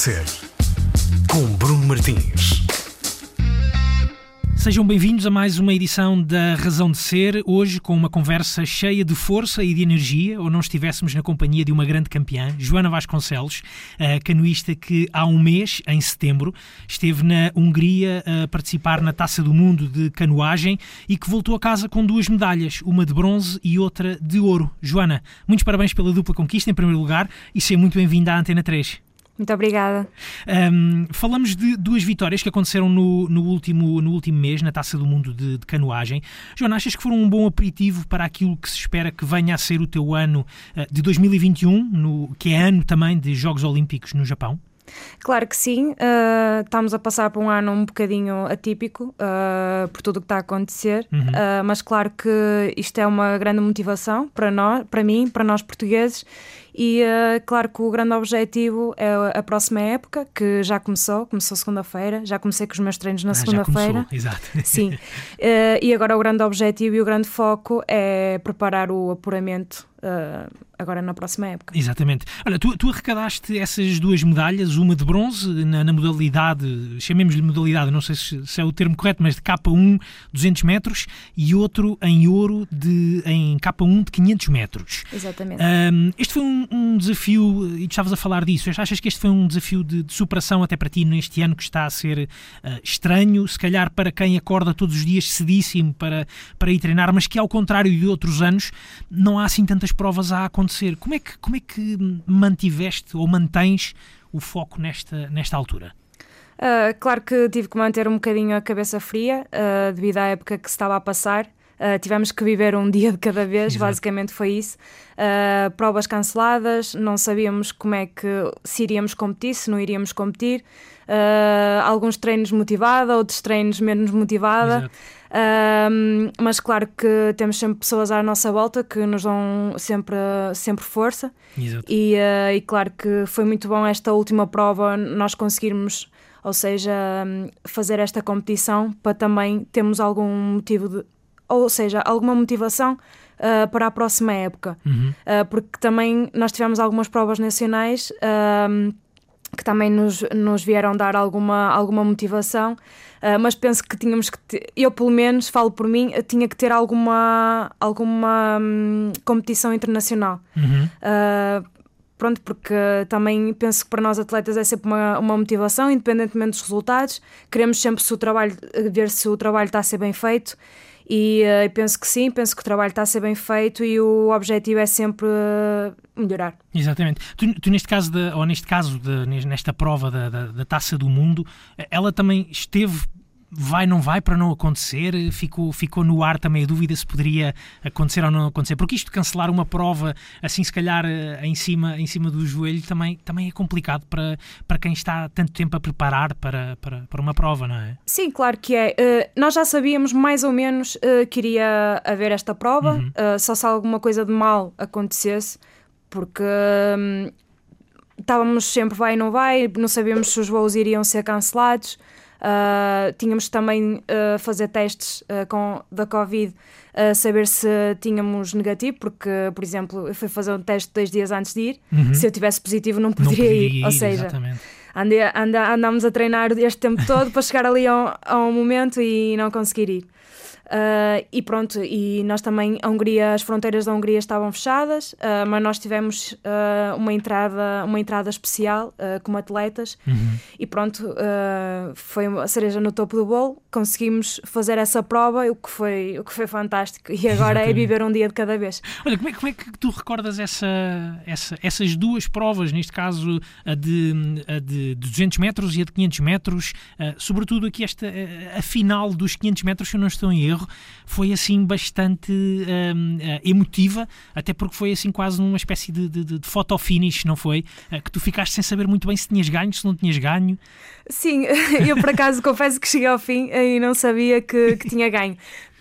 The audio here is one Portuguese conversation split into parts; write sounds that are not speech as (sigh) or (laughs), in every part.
Ser, com Bruno Martins. Sejam bem-vindos a mais uma edição da Razão de Ser, hoje com uma conversa cheia de força e de energia, ou não estivéssemos na companhia de uma grande campeã, Joana Vasconcelos, a canoísta que há um mês, em setembro, esteve na Hungria a participar na Taça do Mundo de canoagem e que voltou a casa com duas medalhas, uma de bronze e outra de ouro. Joana, muitos parabéns pela dupla conquista, em primeiro lugar, e seja muito bem-vinda à Antena 3. Muito obrigada. Um, falamos de duas vitórias que aconteceram no, no, último, no último mês na Taça do Mundo de, de, Canoagem. Joana, achas que foram um bom aperitivo para aquilo que se espera que venha a ser o teu ano uh, de 2021, no, que é ano também de Jogos Olímpicos no Japão? Claro que sim, uh, estamos a passar por um ano um bocadinho atípico uh, por tudo o que está a acontecer, uhum. uh, mas claro que isto é uma grande motivação para nós, para mim, para nós portugueses e uh, claro que o grande objetivo é a próxima época, que já começou, começou segunda-feira, já comecei com os meus treinos na ah, segunda-feira. Exato. Sim. Uh, (laughs) e agora o grande objetivo e o grande foco é preparar o apuramento uh, agora na próxima época. Exatamente. Olha, tu, tu arrecadaste essas duas medalhas, uma de bronze na, na modalidade, chamemos-lhe modalidade, não sei se, se, é o termo correto, mas de K1 200 metros e outro em ouro de, em K1 de 500 metros. Exatamente. Um, este foi um, um, desafio, e tu estavas a falar disso, achas que este foi um desafio de, de superação até para ti neste ano que está a ser uh, estranho, se calhar para quem acorda todos os dias cedíssimo para, para ir treinar, mas que ao contrário de outros anos não há assim tantas provas a acontecer. Como é que, como é que mantiveste ou mantens o foco nesta, nesta altura? Uh, claro que tive que manter um bocadinho a cabeça fria uh, devido à época que se estava a passar. Uh, tivemos que viver um (laughs) dia de cada vez, Exato. basicamente foi isso. Uh, provas canceladas, não sabíamos como é que se iríamos competir, se não iríamos competir. Uh, alguns treinos motivada, outros treinos menos motivada. Mas claro que temos sempre pessoas à nossa volta que nos dão sempre, sempre força. E, e claro que foi muito bom esta última prova nós conseguirmos ou seja, fazer esta competição para também termos algum motivo de, ou seja, alguma motivação uh, para a próxima época. Uhum. Uh, porque também nós tivemos algumas provas nacionais uh, que também nos, nos vieram dar alguma, alguma motivação, mas penso que tínhamos que ter, eu pelo menos falo por mim, tinha que ter alguma, alguma um, competição internacional. Uhum. Pronto, porque também penso que para nós atletas é sempre uma, uma motivação, independentemente dos resultados, queremos sempre se o trabalho, ver se o trabalho está a ser bem feito e uh, penso que sim, penso que o trabalho está a ser bem feito e o objetivo é sempre uh, melhorar. Exatamente. Tu, tu, neste caso, de, ou neste caso, de, nesta prova da, da, da Taça do Mundo, ela também esteve vai, não vai para não acontecer? Ficou, ficou no ar também a dúvida se poderia acontecer ou não acontecer. Porque isto de cancelar uma prova assim, se calhar, eh, em cima, em cima do joelho, também, também é complicado para, para quem está tanto tempo a preparar para, para, para uma prova, não é? Sim, claro que é. Uh, nós já sabíamos mais ou menos uh, que iria haver esta prova, uhum. uh, só se alguma coisa de mal acontecesse, porque. Um, estávamos sempre vai não vai, não sabíamos se os voos iriam ser cancelados. Uh, tínhamos também uh, fazer testes uh, com, da Covid, uh, saber se tínhamos negativo, porque, por exemplo, eu fui fazer um teste dois dias antes de ir. Uhum. Se eu tivesse positivo, não poderia, não ir. ir. Ou seja, andei, andámos a treinar este tempo todo para chegar ali a um, a um momento e não conseguir ir. Uh, e pronto, e nós também, a Hungria, as fronteiras da Hungria estavam fechadas, uh, mas nós tivemos uh, uma, entrada, uma entrada especial como atletas. Uhum. e pronto, foi a cereja no topo do bolo, conseguimos fazer essa prova, o que foi, o que foi fantástico. E agora é viver um dia de cada vez. Olha, como é, como é que tu recordas essa, essa, essas duas provas, neste caso a de, a de 200 metros e a de 500 metros, sobretudo aqui esta, a final dos 500 metros, se eu não estou em erro, foi assim bastante um, eh, emotiva, até porque foi assim quase numa espécie de, de, de photo finish, não foi? Eh, que tu ficaste sem saber muito bem se tinhas ganho, se não tinhas ganho. Sim, (laughs) eu por acaso confesso que cheguei ao fim e não sabia que, que tinha ganho.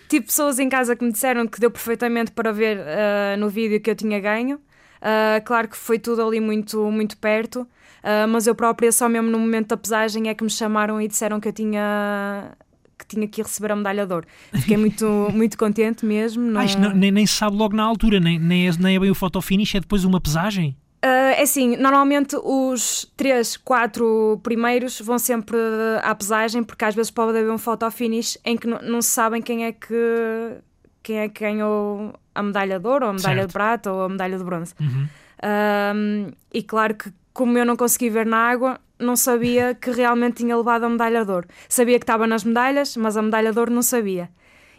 Tive pessoas em casa que me disseram que deu perfeitamente para ver uh, no vídeo que eu tinha ganho. Uh, claro que foi tudo ali muito, muito perto, uh, mas eu própria, só mesmo no momento da pesagem, é que me chamaram e disseram que eu tinha que tinha que receber a medalha de ouro. Fiquei muito, (laughs) muito contente mesmo. Não... Ah, não, nem, nem se sabe logo na altura, nem, nem, é, nem é bem o photo finish, é depois uma pesagem? Uh, é assim, normalmente os três, quatro primeiros vão sempre à pesagem, porque às vezes pode haver um photo finish em que não se sabem quem é que quem é que ganhou a medalha de ouro, ou a medalha certo. de prata, ou a medalha de bronze. Uhum. Uh, e claro que, como eu não consegui ver na água, não sabia que realmente tinha levado a medalha de ouro. Sabia que estava nas medalhas, mas a medalha de ouro não sabia.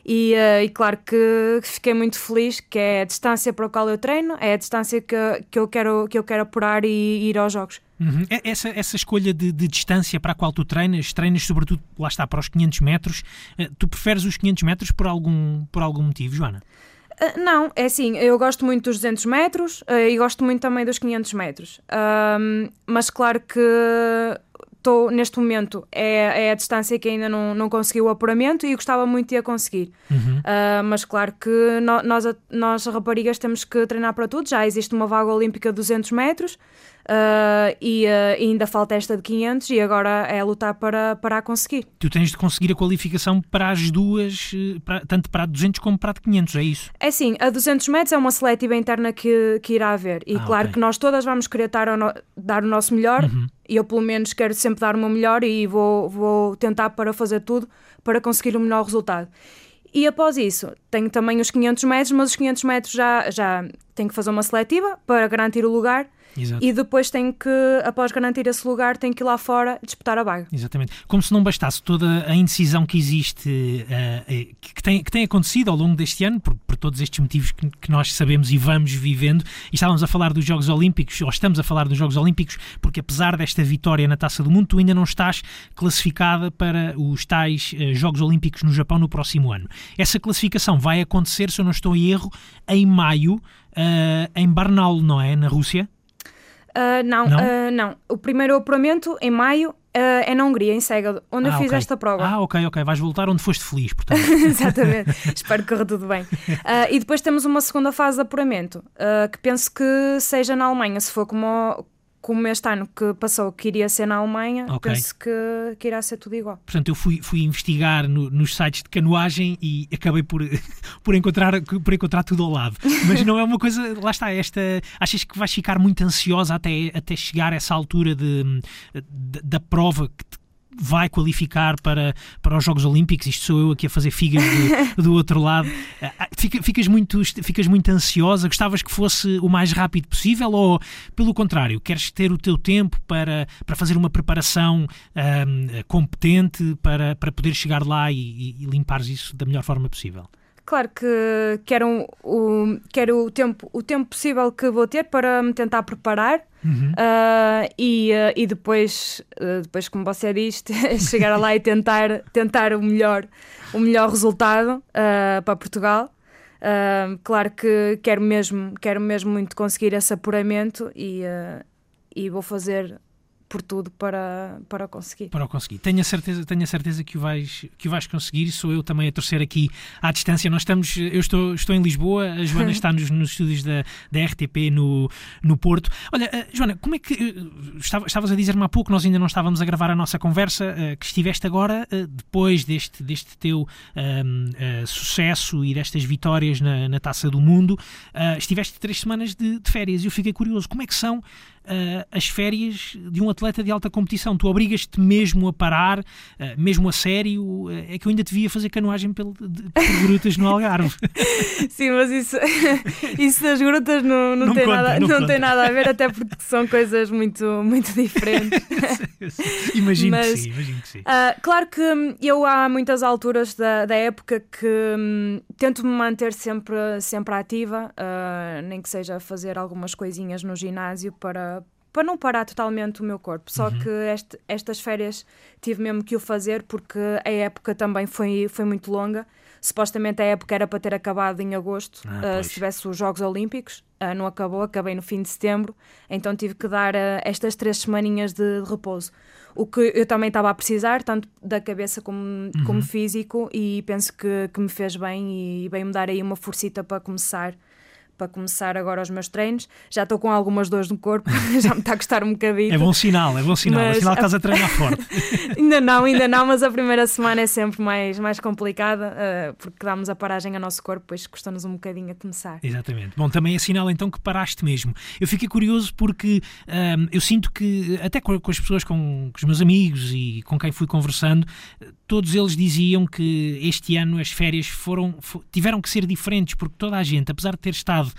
E, uh, e, claro que fiquei muito feliz, que é a distância para a qual eu treino, é a distância que, que, eu, quero, que eu quero apurar e, e ir aos jogos. Uhum. Essa, essa escolha de, de, distância para a qual tu treinas, treinas sobretudo, lá está, para os 500 metros, uh, tu preferes os 500 metros por algum, por algum motivo, Joana? Uh, não, é assim, eu gosto muito dos 200 metros uh, e gosto muito também dos 500 metros. mas claro que estou neste momento é, é, a distância que ainda não, não consegui o apuramento e gostava muito de a conseguir. Uhum. Uh, mas claro que no, nós, nós raparigas temos que treinar para tudo. Já existe uma vaga olímpica de 200 metros. Uh, e, uh, ainda falta esta de 500 e agora é lutar para, para a conseguir. Tu tens de conseguir a qualificação para as duas, eh, para, tanto para a 200 como para a 500, é isso? É sim, a 200 metros é uma seletiva interna que, que irá haver e ah, claro okay. que nós todas vamos querer dar, no, dar o nosso melhor uhum. E eu pelo menos quero sempre dar o meu melhor e vou, vou tentar para fazer tudo para conseguir o melhor resultado. E após isso, tenho também os 500 metros, mas os 500 metros já, já tenho que fazer uma seletiva para garantir o lugar Exato. e depois tem que, após garantir esse lugar, tem que ir lá fora disputar a vaga. Exatamente. Como se não bastasse toda a indecisão que existe, uh, que, tem, que tem acontecido ao longo deste ano, por, por todos estes motivos que, que, nós sabemos e vamos vivendo, e estávamos a falar dos Jogos Olímpicos, ou estamos a falar dos Jogos Olímpicos, porque apesar desta vitória na Taça do Mundo, tu ainda não estás classificada para os tais uh, Jogos Olímpicos no Japão no próximo ano. Essa classificação vai acontecer, se eu não estou em erro, em maio, uh, em Barnaul, não é? Na Rússia? Uh, não, não? Uh, não. O primeiro apuramento, em maio, uh, é na Hungria, em Seged, onde ah, eu fiz okay. esta prova. Ah, ok, ok. Vais voltar onde foste feliz, portanto. (laughs) Exatamente. Espero que corra tudo bem. e depois temos uma segunda fase de apuramento, que penso que seja na Alemanha, se for como, como este ano que passou que iria ser na Alemanha, okay. penso que, que irá ser tudo igual. Portanto, eu fui, fui investigar no, nos sites de canoagem e acabei por, (laughs) por, encontrar, por encontrar tudo ao lado. Mas não é uma coisa, lá está, esta. Achas que vais ficar muito ansiosa até, até chegar a essa altura de, de da prova que vai qualificar para, para os Jogos Olímpicos, isto sou eu aqui a fazer figas do, (laughs) do outro lado. Ah, ah, fica, ficas, muito, ficas muito ansiosa, gostavas que fosse o mais rápido possível ou, pelo contrário, queres ter o teu tempo para, para fazer uma preparação um, competente para, para poder chegar lá e, e limpares isso da melhor forma possível? Claro que quero o, quero o, tempo, o tempo possível que vou ter para me tentar preparar uhum. uh, e, uh, e depois, uh, depois, como você diz, (laughs) chegar lá e tentar, tentar o, melhor, o melhor resultado para Portugal. claro que quero mesmo, quero mesmo muito conseguir esse apuramento e, e vou fazer por tudo para, para conseguir. Para conseguir. Tenho a certeza, tenho a certeza que, o vais, que vais conseguir. Sou eu também a torcer aqui à distância. Nós estamos, eu estou, estou em Lisboa, a Joana está nos, nos estúdios da, da RTP no, no Porto. Olha, uh, Joana, como é que. Uh, estavas a dizer-me há pouco, nós ainda não estávamos a gravar a nossa conversa, uh, que estiveste agora, depois deste, deste teu ehm, sucesso e destas vitórias na, na taça do mundo, estiveste três semanas de, de férias e eu fiquei curioso. Como é que são uh, as férias de um atleta de alta competição. Tu obrigas-te mesmo a parar, uh, mesmo a sério. Uh, é que eu ainda devia fazer canoagem por grutas no Algarve. (laughs) Sim, mas isso, (laughs) isso das grutas não, não, não tem, conta, nada, não, não tem nada a ver, até porque são coisas muito, muito diferentes. (laughs) imagino, mas, que sim, imagino que sim. claro que eu há muitas alturas da, da época que um, tento me manter sempre, sempre ativa, nem que seja fazer algumas coisinhas no ginásio para para não parar totalmente o meu corpo. Só uhum. que este, estas férias tive mesmo que o fazer porque a época também foi, foi muito longa. Supostamente a época era para ter acabado em agosto, ah, uh, se tivesse os Jogos Olímpicos. Uh, não acabou, acabei no fim de setembro. Então tive que dar uh, estas três semaninhas de, de, repouso. O que eu também estava a precisar, tanto da cabeça como, uhum. como físico, e penso que, que me fez bem e bem me dar aí uma forcita para começar para começar agora os meus treinos. Já estou com algumas dores no corpo, (laughs) já me está a custar um bocadinho. É bom sinal, é bom sinal. Mas... É sinal que estás a (laughs) treinar forte. ainda não, ainda não, mas a primeira semana é sempre mais, mais complicada, uh, porque damos a paragem ao nosso corpo, depois custa-nos um bocadinho a começar. Exatamente. Bom, também é sinal então que paraste mesmo. Eu fiquei curioso porque um, eu sinto que, até com, com as pessoas, com, com os meus amigos e com quem fui conversando, todos eles diziam que este ano as férias foram, tiveram que ser diferentes, porque toda a gente, apesar de ter estado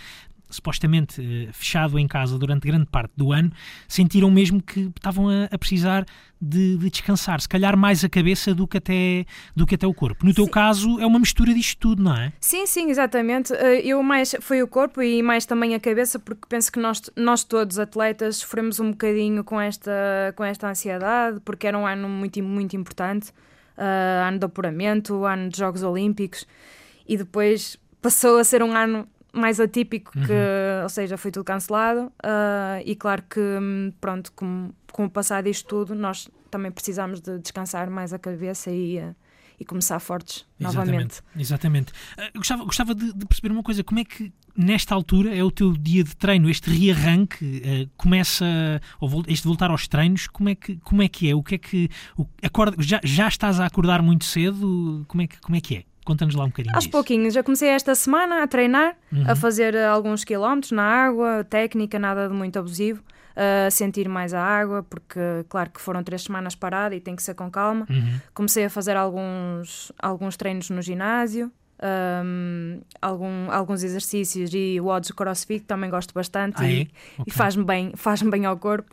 supostamente eh, fechado em casa durante grande parte do ano, sentiram mesmo que estavam a, a precisar de, de, descansar, se calhar mais a cabeça do que até, do que até o corpo. No teu sim. caso, é uma mistura disto tudo, não é? Sim, sim, exatamente. Eh, eu mais foi o corpo e mais também a cabeça, porque penso que nós, nós todos, atletas, sofremos um bocadinho com esta, com esta ansiedade, porque era um ano muito, muito importante uh, ano de apuramento, ano de Jogos Olímpicos, e depois passou a ser um ano mais atípico, que, uhum. ou seja, foi tudo cancelado. Uh, e claro que, pronto, com, com o passar disto tudo, nós também precisamos de descansar mais a cabeça e. Uh, e começar fortes exatamente, novamente. Exatamente. Uh, gostava gostava de, de, perceber uma coisa: como é que nesta altura é o teu dia de treino? Este rearranque uh, começa, ou este voltar aos treinos, como é que, como é, que é? O que é que. O, acorda, já, já estás a acordar muito cedo? Como é que, como é, que é? Conta-nos lá um bocadinho. Aos disso. pouquinhos. Já comecei esta semana a treinar, uhum. a fazer alguns quilómetros na água, técnica, nada de muito abusivo a sentir mais a água, porque, claro, que foram três semanas parada e tem que ser com calma. Uhum. Comecei a fazer alguns, alguns treinos no ginásio. Um, algum, alguns exercícios e o odds crossfit também gosto bastante ah, e, é? okay. e faz-me bem, faz bem ao corpo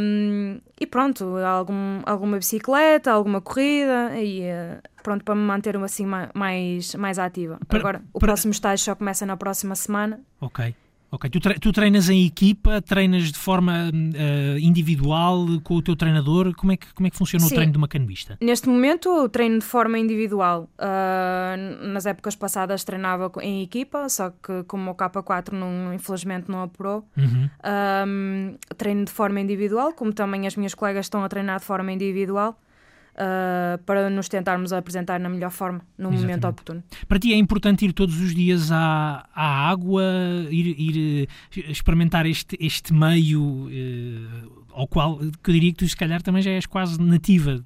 um, e pronto, algum, alguma bicicleta, alguma corrida e uh, pronto, para me manter assim mais, mais ativa. Para, Agora, o para... próximo estágio só começa na próxima semana. Ok. Ok, tu, tre tu treinas em equipa, treinas de forma uh, individual com o teu treinador? Como é que, como é que funciona Sim. o treino de uma canoista? Neste momento treino de forma individual. Uh, nas épocas passadas treinava em equipa, só que como o K4 não, infelizmente não apurou, uhum. uh, treino de forma individual, como também as minhas colegas estão a treinar de forma individual uh, para nos tentarmos apresentar na melhor forma, no Exatamente. momento oportuno. Para ti é importante ir todos os dias à, à água, ir, ir eh, experimentar este, este meio uh, ao qual que eu diria que tu se calhar também já és quase nativa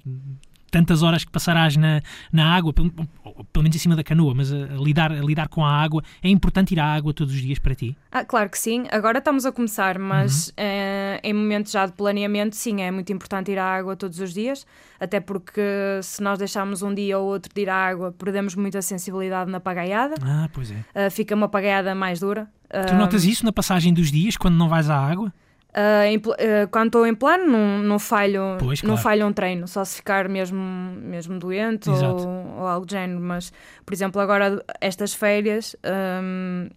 tantas horas que passarás na, na água, pelo, pelo menos em cima da canoa, mas a, a, lidar, a lidar com a água, é importante ir à água todos os dias para ti? Ah, claro que sim. Agora estamos a começar, mas uhum. eh, em momentos já de planeamento, sim, é muito importante ir à água todos os dias, até porque se nós deixarmos um dia ou outro de ir à água, perdemos muita sensibilidade na pagaiada. Ah, pois é. Uh, fica uma pagaiada mais dura. Tu notas isso na passagem dos dias, quando não vais à água? Uh, em, uh, quando estou em plano, não, não, falho, pois, claro. não falho um treino, só se ficar mesmo, mesmo doente ou, ou, algo do género. Mas, por exemplo, agora estas férias um,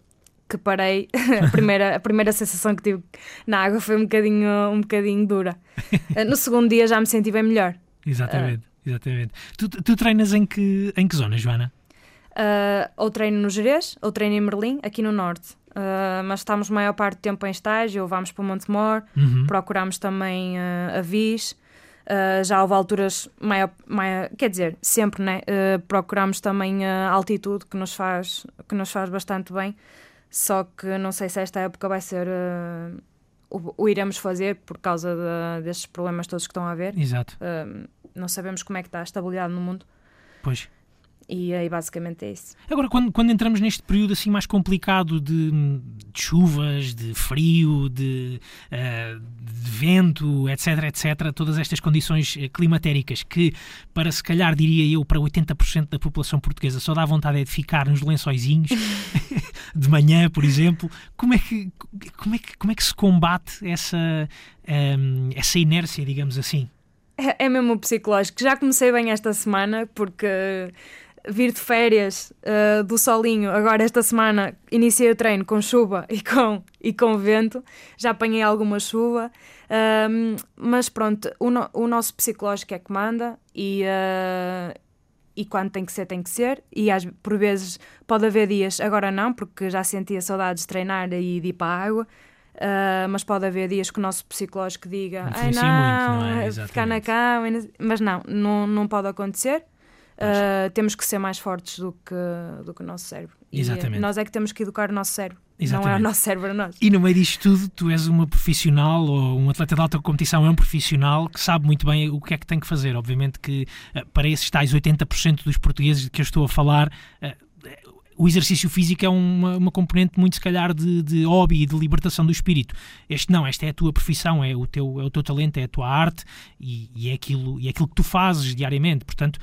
que parei, (laughs) a primeira, a primeira sensação que tive na água foi um bocadinho, um bocadinho dura. Uh, no segundo dia já me senti bem melhor. Exatamente, exatamente. Tu, tu treinas em que, em que zona, Joana? ou treino no Jerez, ou treino em Merlim, aqui no Norte. Uh, mas estamos maior parte do tempo em estágio, vamos para Montemor, uhum. procuramos também uh, a Vis. Uh, já houve alturas maior, maior, quer dizer, sempre, né? Uh, procuramos também a altitude que nos faz que nos faz bastante bem. Só que não sei se esta época vai ser o, o, iremos fazer por causa de, destes problemas todos que estão a haver. Exato. não sabemos como é que está a estabilidade no mundo. Pois. E aí basicamente é isso. Agora, quando, quando entramos neste período assim mais complicado de, de chuvas, de frio, de, uh, de, vento, etc, etc, todas estas condições eh, climatéricas que, para se calhar, diria eu, para 80% da população portuguesa só dá vontade é de ficar nos lençóizinhos (laughs) de manhã, por exemplo, como é que, como é que, como é que se combate essa, um, eh, essa inércia, digamos assim? É, é mesmo psicológico. Já comecei bem esta semana porque vir de férias uh, do solinho, agora esta semana iniciei o treino com chuva (laughs) e com, e com vento, já apanhei alguma chuva, uh, mas pronto, o, no, o, nosso psicológico é que manda e, uh, e quando tem que ser, tem que ser, e às, por vezes pode haver dias, agora não, porque já sentia saudades de treinar e de ir para a água. Uh, mas pode haver dias que o nosso psicológico diga Ai, não, muito, não é? ficar na cama, mas não, não, não pode acontecer. Uh, temos que ser mais fortes do que, do que o nosso cérebro. Exatamente. E nós é que temos que educar o nosso cérebro. Exatamente. não é o nosso cérebro a nós. E no meio disto tudo, tu és uma profissional ou um atleta de alta competição é um profissional que sabe muito bem o que é que tem que fazer. Obviamente que eh, para esses tais 80% dos portugueses de que eu estou a falar, eh, o exercício físico é uma, uma componente muito, se calhar, de, de hobby e de libertação do espírito. Este não, esta é a tua profissão, é o teu, é o teu talento, é a tua arte e, e é, aquilo, e é aquilo que tu fazes diariamente. Portanto,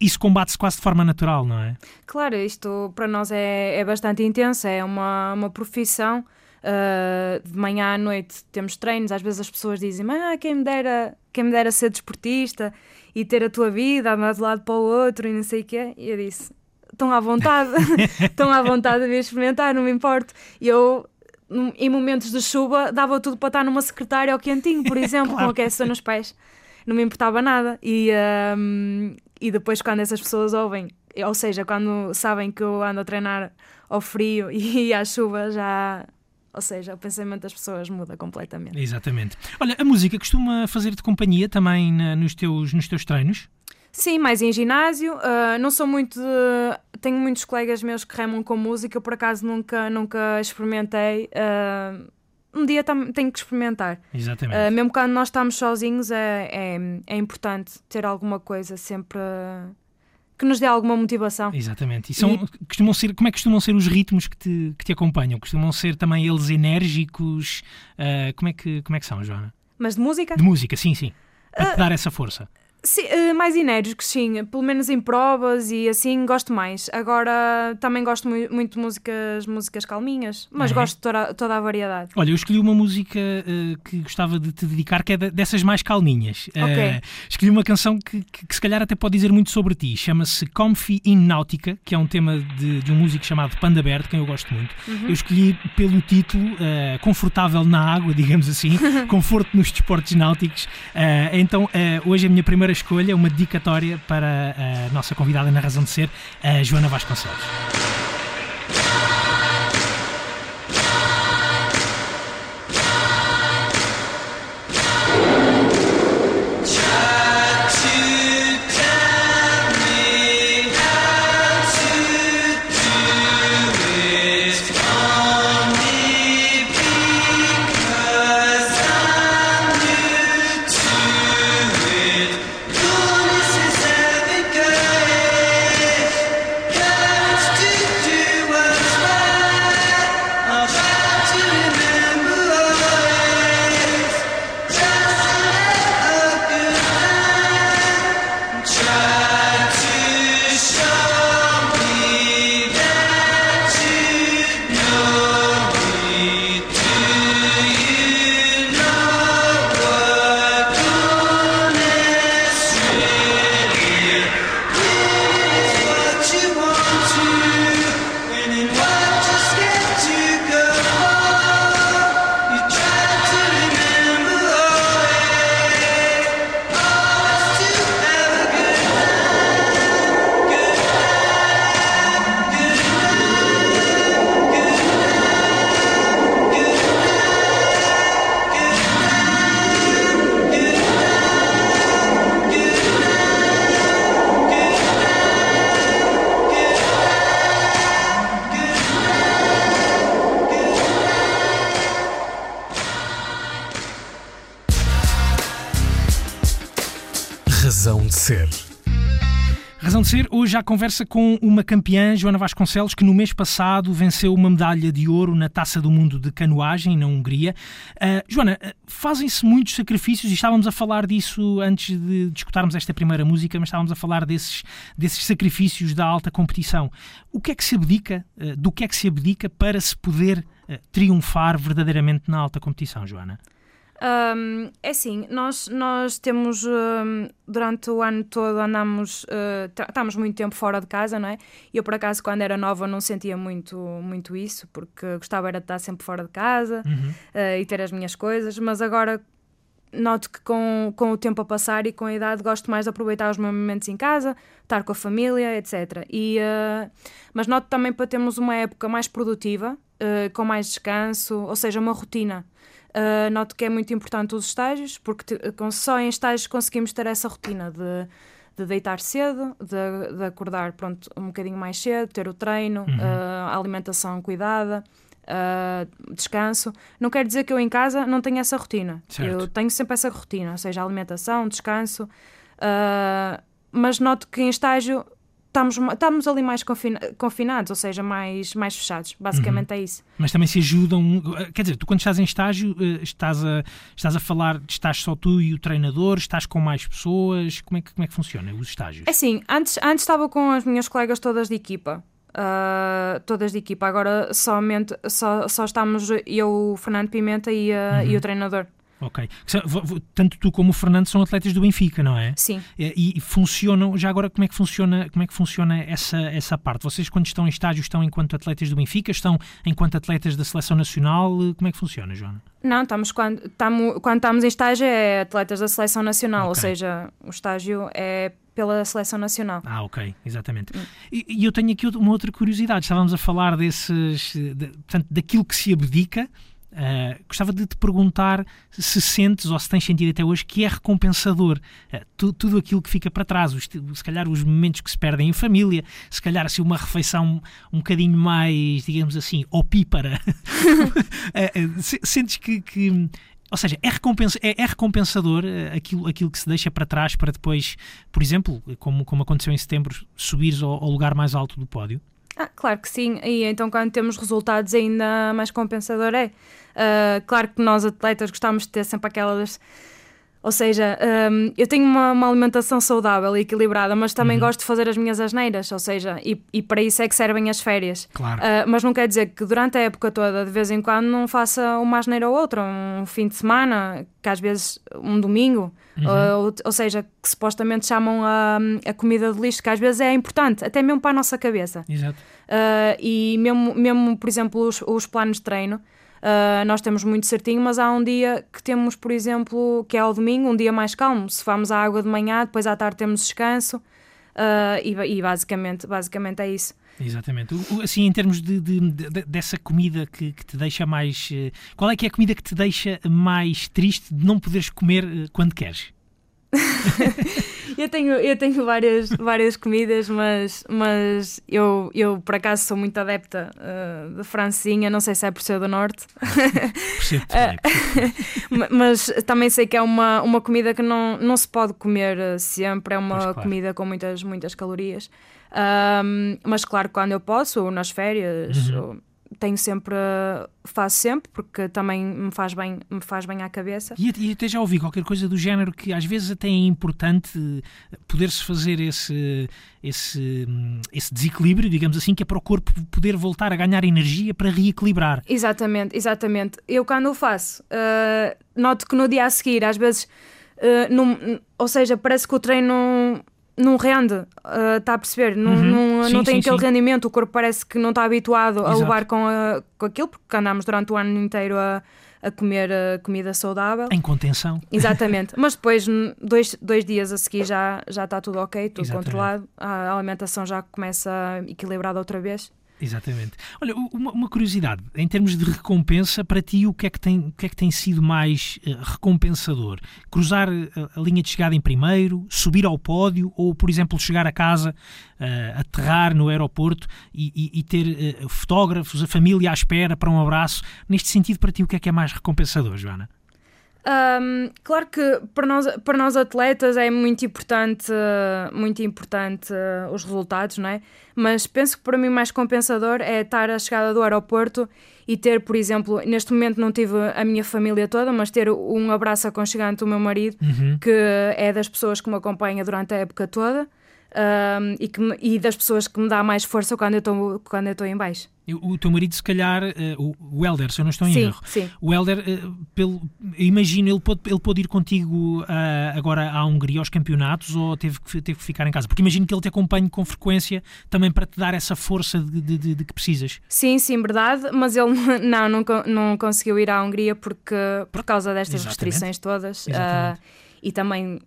isso combate-se quase de forma natural, não é? Claro, isto para nós é, é bastante intenso, é uma, uma profissão. Uh, de manhã à noite temos treinos, às vezes as pessoas dizem ah, quem me dera, quem me dera ser desportista e ter a tua vida, andar de lado para o outro e não sei o quê. E eu disse, estão à vontade, (laughs) estão à vontade de vir experimentar, não me importo. E eu, em momentos de chuva, dava tudo para estar numa secretária ao quentinho, por (laughs) exemplo, claro. com aquecedor nos pés. Não me importava nada. E, um, e depois, quando essas pessoas ouvem, ou seja, quando sabem que eu ando a treinar ao frio (laughs) e à chuva, já. Ou seja, o pensamento das pessoas muda completamente. Exatamente. Olha, a música costuma fazer de companhia também na, nos, teus, nos teus treinos? Sim, mais em ginásio. Uh, não sou muito. De... Tenho muitos colegas meus que remam com música, por acaso nunca, nunca experimentei. Uh, um dia tenho que experimentar. Exatamente. Uh, mesmo quando nós estamos sozinhos, é, é, é importante ter alguma coisa sempre que nos dê alguma motivação. Exatamente. E, são, e... Costumam ser, como é que costumam ser os ritmos que te, que te acompanham? Costumam ser também eles enérgicos? Uh, como, é que, como é que são, Joana? Mas de música? De música, sim, sim. Para te dar essa força. Sim, uh, mais enérgicos, sim. Pelo menos em provas e assim gosto mais. Agora também gosto mu muito de músicas, músicas calminhas, mas uhum. gosto de toda, toda, a variedade. Olha, eu escolhi uma música uh, que gostava de te dedicar, que é dessas mais calminhas. Eh, okay. Uh, escolhi uma canção que, que, que, se calhar até pode dizer muito sobre ti. Chama-se Comfy in Náutica, que é um tema de, de um músico chamado Panda Bear, de quem eu gosto muito. Uhum. Eu escolhi pelo título Confortável na Água, digamos assim, (laughs) Conforto nos Desportos Náuticos. então, hoje a minha primeira primeira escolha, uma dedicatória para a nossa convidada na razão de ser, a Joana Vasconcelos. Já conversa com uma campeã, Joana Vasconcelos, que no mês passado venceu uma medalha de ouro na Taça do Mundo de Canoagem, na Hungria. Uh, Joana, uh, fazem-se muitos sacrifícios, e estávamos a falar disso antes de discutirmos esta primeira música, mas estávamos a falar desses, desses sacrifícios da alta competição. O que é que se abdica, uh, do que é que se abdica para se poder triunfar verdadeiramente na alta competição, Joana? Um, é assim, nós, nós temos um, durante o ano todo andamos, uh, estamos muito tempo fora de casa, não é? E eu por acaso quando era nova não sentia muito, muito isso, porque gostava era de estar sempre fora de casa uhum. uh, e ter as minhas coisas, mas agora noto que com, com o tempo a passar e com a idade gosto mais de aproveitar os meus momentos em casa, estar com a família, etc. E, uh, mas noto também para termos uma época mais produtiva, com mais descanso, ou seja, uma rotina. Uh, noto que é muito importante os estágios, porque só em estágios conseguimos ter essa rotina de, de deitar cedo, de, de, acordar pronto, um bocadinho mais cedo, ter o treino, uhum. uh, a alimentação cuidada. uh, descanso. Não quer dizer que eu em casa não tenha essa rotina. Certo. Eu tenho sempre essa rotina, ou seja, alimentação, descanso. Mas noto que em estágio estamos, estamos ali mais confina confinados, ou seja, mais, mais fechados. Basicamente uhum. é isso. Mas também se ajudam. Quer dizer, tu quando estás em estágio, eh, estás a, estás a falar, estás só tu e o treinador, estás com mais pessoas. Como é que, como é que funciona os estágios? É assim, antes, antes estava com as minhas colegas todas de equipa. Uh, todas de equipa, agora somente só, só estamos eu, o Fernando Pimenta e, uh, uhum. e o treinador. Ok. Tanto tu como o Fernando são atletas do Benfica, não é? Sim. E, e, funcionam, já agora como é que funciona, como é que funciona essa, essa parte? Vocês quando estão em estágio estão enquanto atletas do Benfica, estão enquanto atletas da seleção nacional, como é que funciona, Joana? Não, estamos quando, estamos, quando estamos em estágio é atletas da seleção nacional, okay. ou seja, o estágio é pela seleção nacional. Ah, ok, exatamente. Hum. E, e, eu tenho aqui uma outra curiosidade. Estávamos a falar desses, de, portanto, daquilo que se abdica Uh, gostava de te perguntar se sentes ou se tens sentido até hoje que é recompensador uh, tu, tudo aquilo que fica para trás, os, se calhar os momentos que se perdem em família, se calhar assim uma refeição um bocadinho mais, digamos assim, opípara. uh, (laughs) (laughs) sentes que, que, ou seja, é, recompensa, é, é recompensador aquilo, aquilo que se deixa para trás para depois, por exemplo, como, como aconteceu em setembro, subires ao, ao lugar mais alto do pódio? Ah, claro que sim, e então quando temos resultados ainda mais compensador é. Uh, claro que nós atletas gostamos de ter sempre aquelas ou seja, um, eu tenho uma, uma, alimentação saudável e equilibrada, mas também uhum. gosto de fazer as minhas asneiras, ou seja, e, e para isso é que servem as férias. Claro. Uh, mas não quer dizer que durante a época toda, de vez em quando, não faça uma asneira ou outra, um fim de semana, que às vezes um domingo, uhum. uh, ou, ou, seja, que supostamente chamam a, a comida de lixo, que às vezes é importante, até mesmo para a nossa cabeça. Exato. Uh, e mesmo, mesmo, por exemplo, os, os planos de treino. Uh, nós temos muito certinho, mas há um dia que temos, por exemplo, que é ao domingo, um dia mais calmo. Se vamos à água de manhã, depois à tarde temos descanso uh, e, e, basicamente, basicamente é isso. Exatamente. Assim, em termos de, de, de dessa comida que, que, te deixa mais. Eh, qual é que é a comida que te deixa mais triste de não poderes comer eh, quando queres? (laughs) eu tenho, eu tenho várias, (laughs) várias comidas, mas, mas eu, eu por acaso sou muito adepta uh, de francinha, não sei se é por ser do norte. Percebo (laughs) uh, (laughs) mas também sei que é uma, uma comida que não, não se pode comer sempre, é uma pois, claro. comida com muitas, muitas calorias. Um, mas claro, quando eu posso, ou nas férias, uhum. ou, tenho sempre, faço sempre, porque também me faz bem, me faz bem à cabeça. E, e até já ouvi qualquer coisa do género que às vezes até é importante poder-se fazer esse, esse, esse desequilíbrio, digamos assim, que é para o corpo poder voltar a ganhar energia para reequilibrar. Exatamente, exatamente. Eu quando o faço, uh, noto que no dia a seguir, às vezes, uh, num, ou seja, parece que o treino não rende, está uh, a perceber? Não, uhum. não, sim, não tem sim, aquele sim. rendimento, o corpo parece que não está habituado Exato. a levar com, a, com aquilo, porque andamos durante o ano inteiro a, a comer a comida saudável. Em contenção. Exatamente. Mas depois, dois, dois dias a seguir, já, já está tudo ok, tudo Exatamente. controlado, a alimentação já começa equilibrada outra vez. Exatamente. Olha, uma, uma, curiosidade, em termos de recompensa, para ti o que é que tem, o que é que tem sido mais uh, recompensador? Cruzar a, eh, a, linha de chegada em primeiro, subir ao pódio ou, por exemplo, chegar a casa, uh, aterrar no aeroporto e, e, e ter uh, fotógrafos, a família à espera para um abraço? Neste sentido, para ti o que é que é mais recompensador, Joana? Um, claro que para nós, para nós atletas é muito importante, muito importante uh, os resultados, não é? Mas penso que para mim mais compensador é estar à chegada do aeroporto e ter, por exemplo, neste momento não tive a minha família toda, mas ter um abraço aconchegante do meu marido, uhum. que é das pessoas que me acompanha durante a época toda um, e, que me, e das pessoas que me dá mais força quando eu estou quando eu estou em baixo. O teu marido, se calhar, uh, o Helder, se eu não estou em sim, erro, sim. o Helder, uh, pelo, imagino, ele pode, ele pode ir contigo uh, agora à Hungria aos campeonatos ou teve que, teve que ficar em casa? Porque imagino que ele te acompanhe com frequência também para te dar essa força de, de, de, de que precisas. Sim, sim, verdade, mas ele (laughs) não, não, não conseguiu ir à Hungria porque, por causa destas Exatamente. restrições todas. e também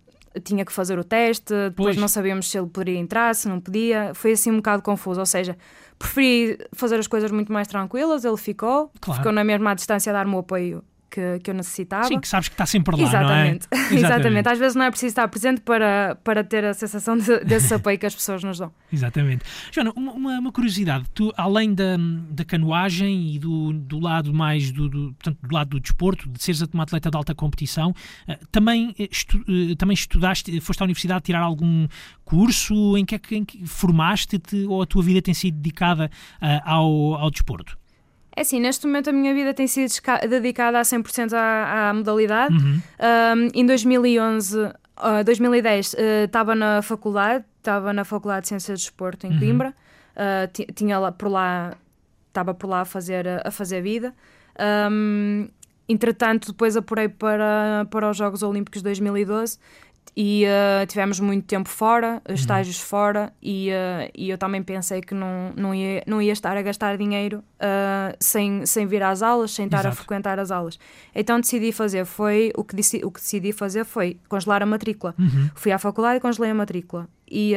tinha que fazer o teste, depois pois. não sabíamos se ele poderia entrar, se não podia. Foi assim um bocado confuso. Ou seja, preferi fazer as coisas muito mais tranquilas, ele ficou, claro. ficou na mesma distância a dar-me o apoio que, que eu necessitava. Sim, que sabes que está sempre lá, Exatamente. não é? (laughs) Exatamente. Exatamente. Às vezes não é preciso estar presente para, para ter a sensação de, desse (laughs) apoio que as pessoas nos dão. Exatamente. Joana, uma, uma curiosidade. Tu, além da, da canoagem e do, do lado mais do, do, portanto, do lado do desporto, de seres uma atleta de alta competição, uh, também, estu, uh, também estudaste, foste à universidade tirar algum curso? Em que é que, que formaste-te ou a tua vida tem sido dedicada uh, ao, ao desporto? É assim, neste momento a minha vida tem sido dedicada a 100% à, à modalidade. Uhum. Um, em 2011, uh, 2010, estava uh, na faculdade, estava na Faculdade de Ciências de Desporto em uhum. Coimbra. Uh, tinha lá, por lá, estava por lá a fazer, a fazer vida. Um, entretanto, depois apurei para, para os Jogos Olímpicos de 2012 e uh, tivemos muito tempo fora, uhum. estágios fora, e, uh, e eu também pensei que não, não, ia, não ia estar a gastar dinheiro uh, sem, sem vir às aulas, sem estar Exato. a frequentar as aulas. Então decidi fazer, foi o que, o que decidi fazer foi congelar a matrícula. Uhum. Fui à faculdade e congelei a matrícula. E,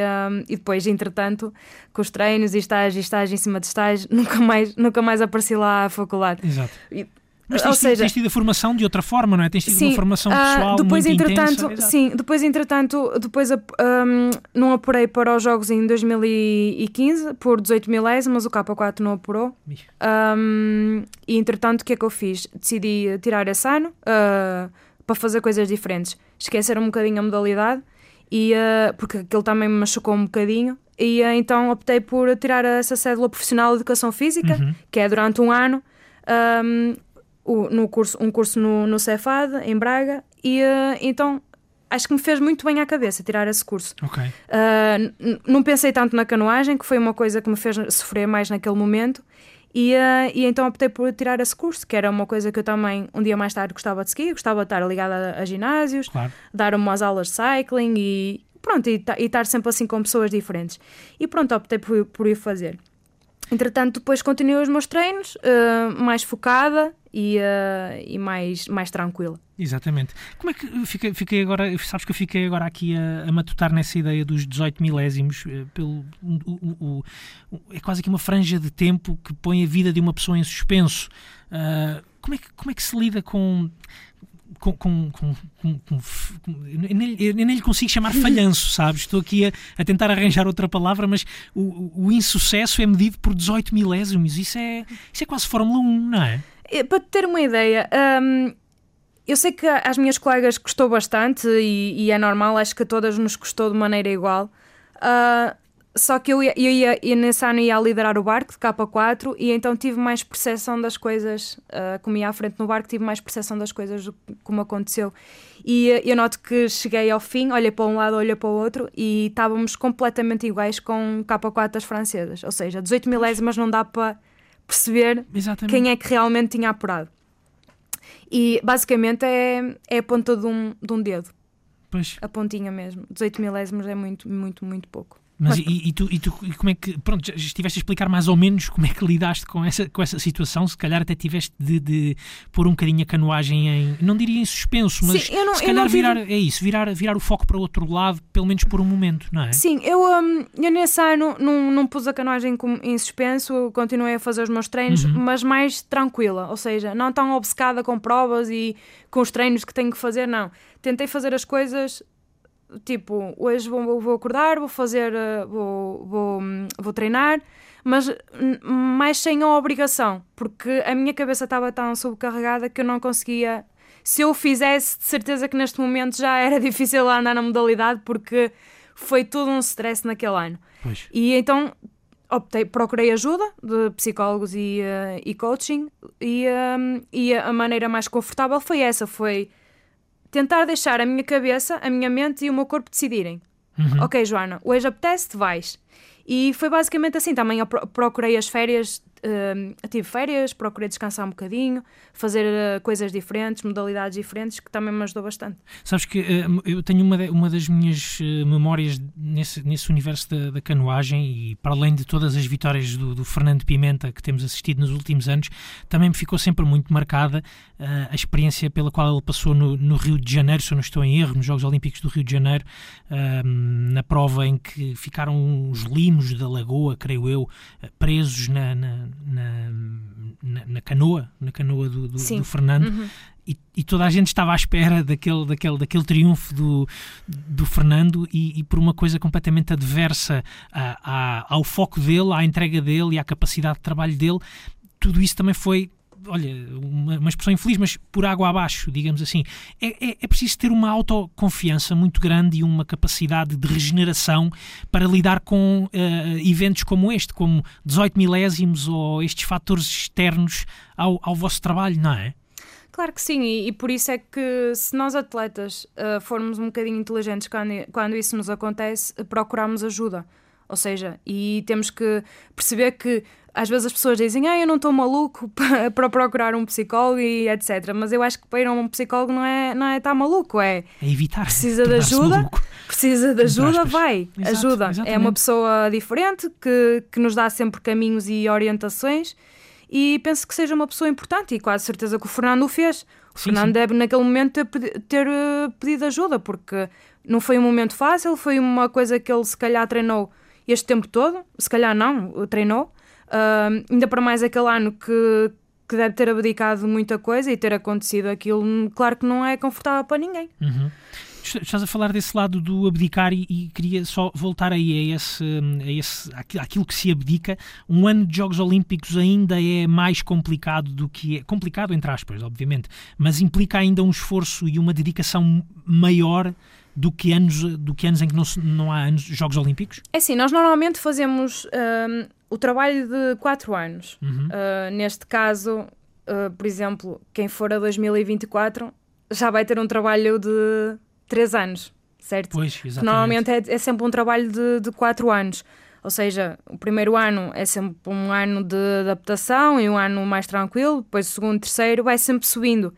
e depois, entretanto, com os treinos e estágios, estágio em cima de estágio, (laughs) nunca mais, nunca mais apareci lá à faculdade. Exato. E, mas tens, Ou seja, tens tido a formação de outra forma, não é? Tens tido sim, uma formação ah, pessoal uh, depois, muito entretanto, intensa. Sim, depois, entretanto, depois um, não apurei para os jogos em 2015 por 18 milésimas, o K4 não apurou. Um, e entretanto, o que é que eu fiz? Decidi tirar esse ano uh, para fazer coisas diferentes. Esquecer um bocadinho a modalidade, e, uh, porque aquilo também me machucou um bocadinho. E então optei por tirar essa cédula profissional de Educação Física, uhum. que é durante um ano. Um, o, no curso, um curso no, no Cefad, em Braga, e uh, então acho que me fez muito bem à cabeça tirar esse curso. Okay. Uh, não pensei tanto na canoagem, que foi uma coisa que me fez sofrer mais naquele momento, e, uh, e então optei por tirar esse curso, que era uma coisa que eu também, um dia mais tarde, gostava de seguir, gostava de estar ligada a, a ginásios, claro. dar umas aulas de cycling e pronto, e, e, estar sempre assim com pessoas diferentes. E pronto, optei por, por ir fazer. Entretanto, depois continuei os meus treinos, uh, mais focada e, uh, e mais, mais tranquila. Exatamente. Como é que fiquei, fiquei agora, sabes que eu fiquei agora aqui a, a matutar nessa ideia dos 18 milésimos, eh, pelo, o, o, o, é quase que uma franja de tempo que põe a vida de uma pessoa em suspenso. Uh, como, é que, como é que se lida com com, com, com, com eu, nem, eu nem lhe consigo chamar (laughs) falhanço, sabes? Estou aqui a, a tentar arranjar outra palavra, mas o, o, insucesso é medido por 18 milésimos. Isso é, isso é quase Fórmula 1, não é? É para ter uma ideia, hum, eu sei que às minhas colegas custou bastante e, e, é normal, acho que a todas nos custou de maneira igual. Uh, só que eu, ia, eu ia, ia, nesse ano ia liderar o barco de K4 e então tive mais percepção das coisas, uh, como ia à frente no barco, tive mais percepção das coisas como aconteceu. E uh, eu noto que cheguei ao fim, olhei para um lado, olhei para o outro e estávamos completamente iguais com K4 das francesas. Ou seja, 18 milésimas não dá para perceber Exatamente. quem é que realmente tinha apurado. E basicamente é, é a ponta de um, de um dedo. Pois. A pontinha mesmo. 18 milésimos é muito, muito, muito pouco. Mas, Mas e, e, tu, e tu e como é que, pronto, estiveste a explicar mais ou menos como é que lidaste com essa, com essa situação? Se calhar até tiveste de, de pôr um bocadinho a canoagem em, não diria em suspenso, mas Sim, não, se calhar virar, é isso, virar, virar o foco para outro lado, pelo menos por um momento, não é? Sim, eu, um, eu nesse ano não, não pus a canoagem em suspenso, continuei a fazer os meus treinos, uhum. mas mais tranquila, ou seja, não tão obcecada com provas e com os treinos que tenho que fazer, não. Tentei fazer as coisas tipo, hoje vou, vou acordar, vou fazer, eh, vou, vou, vou treinar, mas mais sem a obrigação, porque a minha cabeça estava tão sobrecarregada que eu não conseguia. Se eu fizesse, de certeza que neste momento já era (laughs) difícil andar na modalidade, porque foi tudo um stress naquele ano. Pois. E então optei, procurei ajuda de psicólogos e, uh, e coaching, e, um, e a maneira mais confortável foi essa: foi tentar deixar a minha cabeça, a minha mente e o meu corpo decidirem. Uhum. Ok, Joana, hoje apetece-te, vais. E foi basicamente assim. Também eu procurei as férias Uh, tive férias, procurei descansar um bocadinho, fazer uh, coisas diferentes, modalidades diferentes, que também me ajudou bastante. Sabes que uh, eu tenho uma, de, uma das minhas eh, memórias nesse, nesse universo da, da, canoagem e para além de todas as vitórias do, do, Fernando Pimenta que temos assistido nos últimos anos, também me ficou sempre muito marcada a experiência pela qual ele passou no, no, Rio de Janeiro, se eu não estou em erro, nos Jogos Olímpicos do Rio de Janeiro, na prova em que ficaram os limos da lagoa, creio eu, presos na, na na, na, na, canoa, na canoa do, do, do Fernando. Uhum. e, e, toda a gente estava à espera daquele, daquele, daquele triunfo do, do Fernando e, e por uma coisa completamente adversa a, a, ao foco dele, à entrega dele e à capacidade de trabalho dele, tudo isso também foi olha, uma, uma, expressão infeliz, mas por água abaixo, digamos assim. É, é, é, preciso ter uma autoconfiança muito grande e uma capacidade de regeneração para lidar com uh, eventos como este, como 18 milésimos ou estes fatores externos ao, ao vosso trabalho, não é? Claro que sim, e, e, por isso é que se nós atletas uh, formos um bocadinho inteligentes quando, quando isso nos acontece, procuramos ajuda. Ou seja, e temos que perceber que às vezes as pessoas dizem, ah, eu não estou maluco (laughs) para procurar um psicólogo e etc. Mas eu acho que para ir a um psicólogo não é não é estar maluco, é, é evitar. Precisa de ajuda, maluco. precisa de ajuda, vai, Exato, ajuda. Exatamente. É uma pessoa diferente que, que nos dá sempre caminhos e orientações e penso que seja uma pessoa importante e quase certeza que o Fernando o fez. O sim, Fernando sim. deve naquele momento ter, ter eh, pedido ajuda porque não foi um momento fácil, foi uma coisa que ele se calhar treinou este tempo todo, se calhar não, treinou, Uh, ainda para mais aquele ano que, que deve ter abdicado muita coisa e ter acontecido aquilo, claro que não é confortável para ninguém. Uhum. Estás a falar desse lado do abdicar e, e, queria só voltar aí a esse, a esse aquilo que se abdica. Um ano de Jogos Olímpicos ainda é mais complicado do que é complicado entre aspas, obviamente, mas implica ainda um esforço e uma dedicação maior do que anos, do que anos em que não, não há anos Jogos Olímpicos? É assim, nós normalmente fazemos um, o trabalho de 4 anos. Uhum. Uh, neste caso, uh, por exemplo, quem for a 2024 já vai ter um trabalho de 3 anos, certo? Pois, exatamente. Normalmente é, é sempre um trabalho de 4 anos. Ou seja, o primeiro ano é sempre um ano de adaptação e um ano mais tranquilo, depois o segundo, terceiro vai sempre subindo.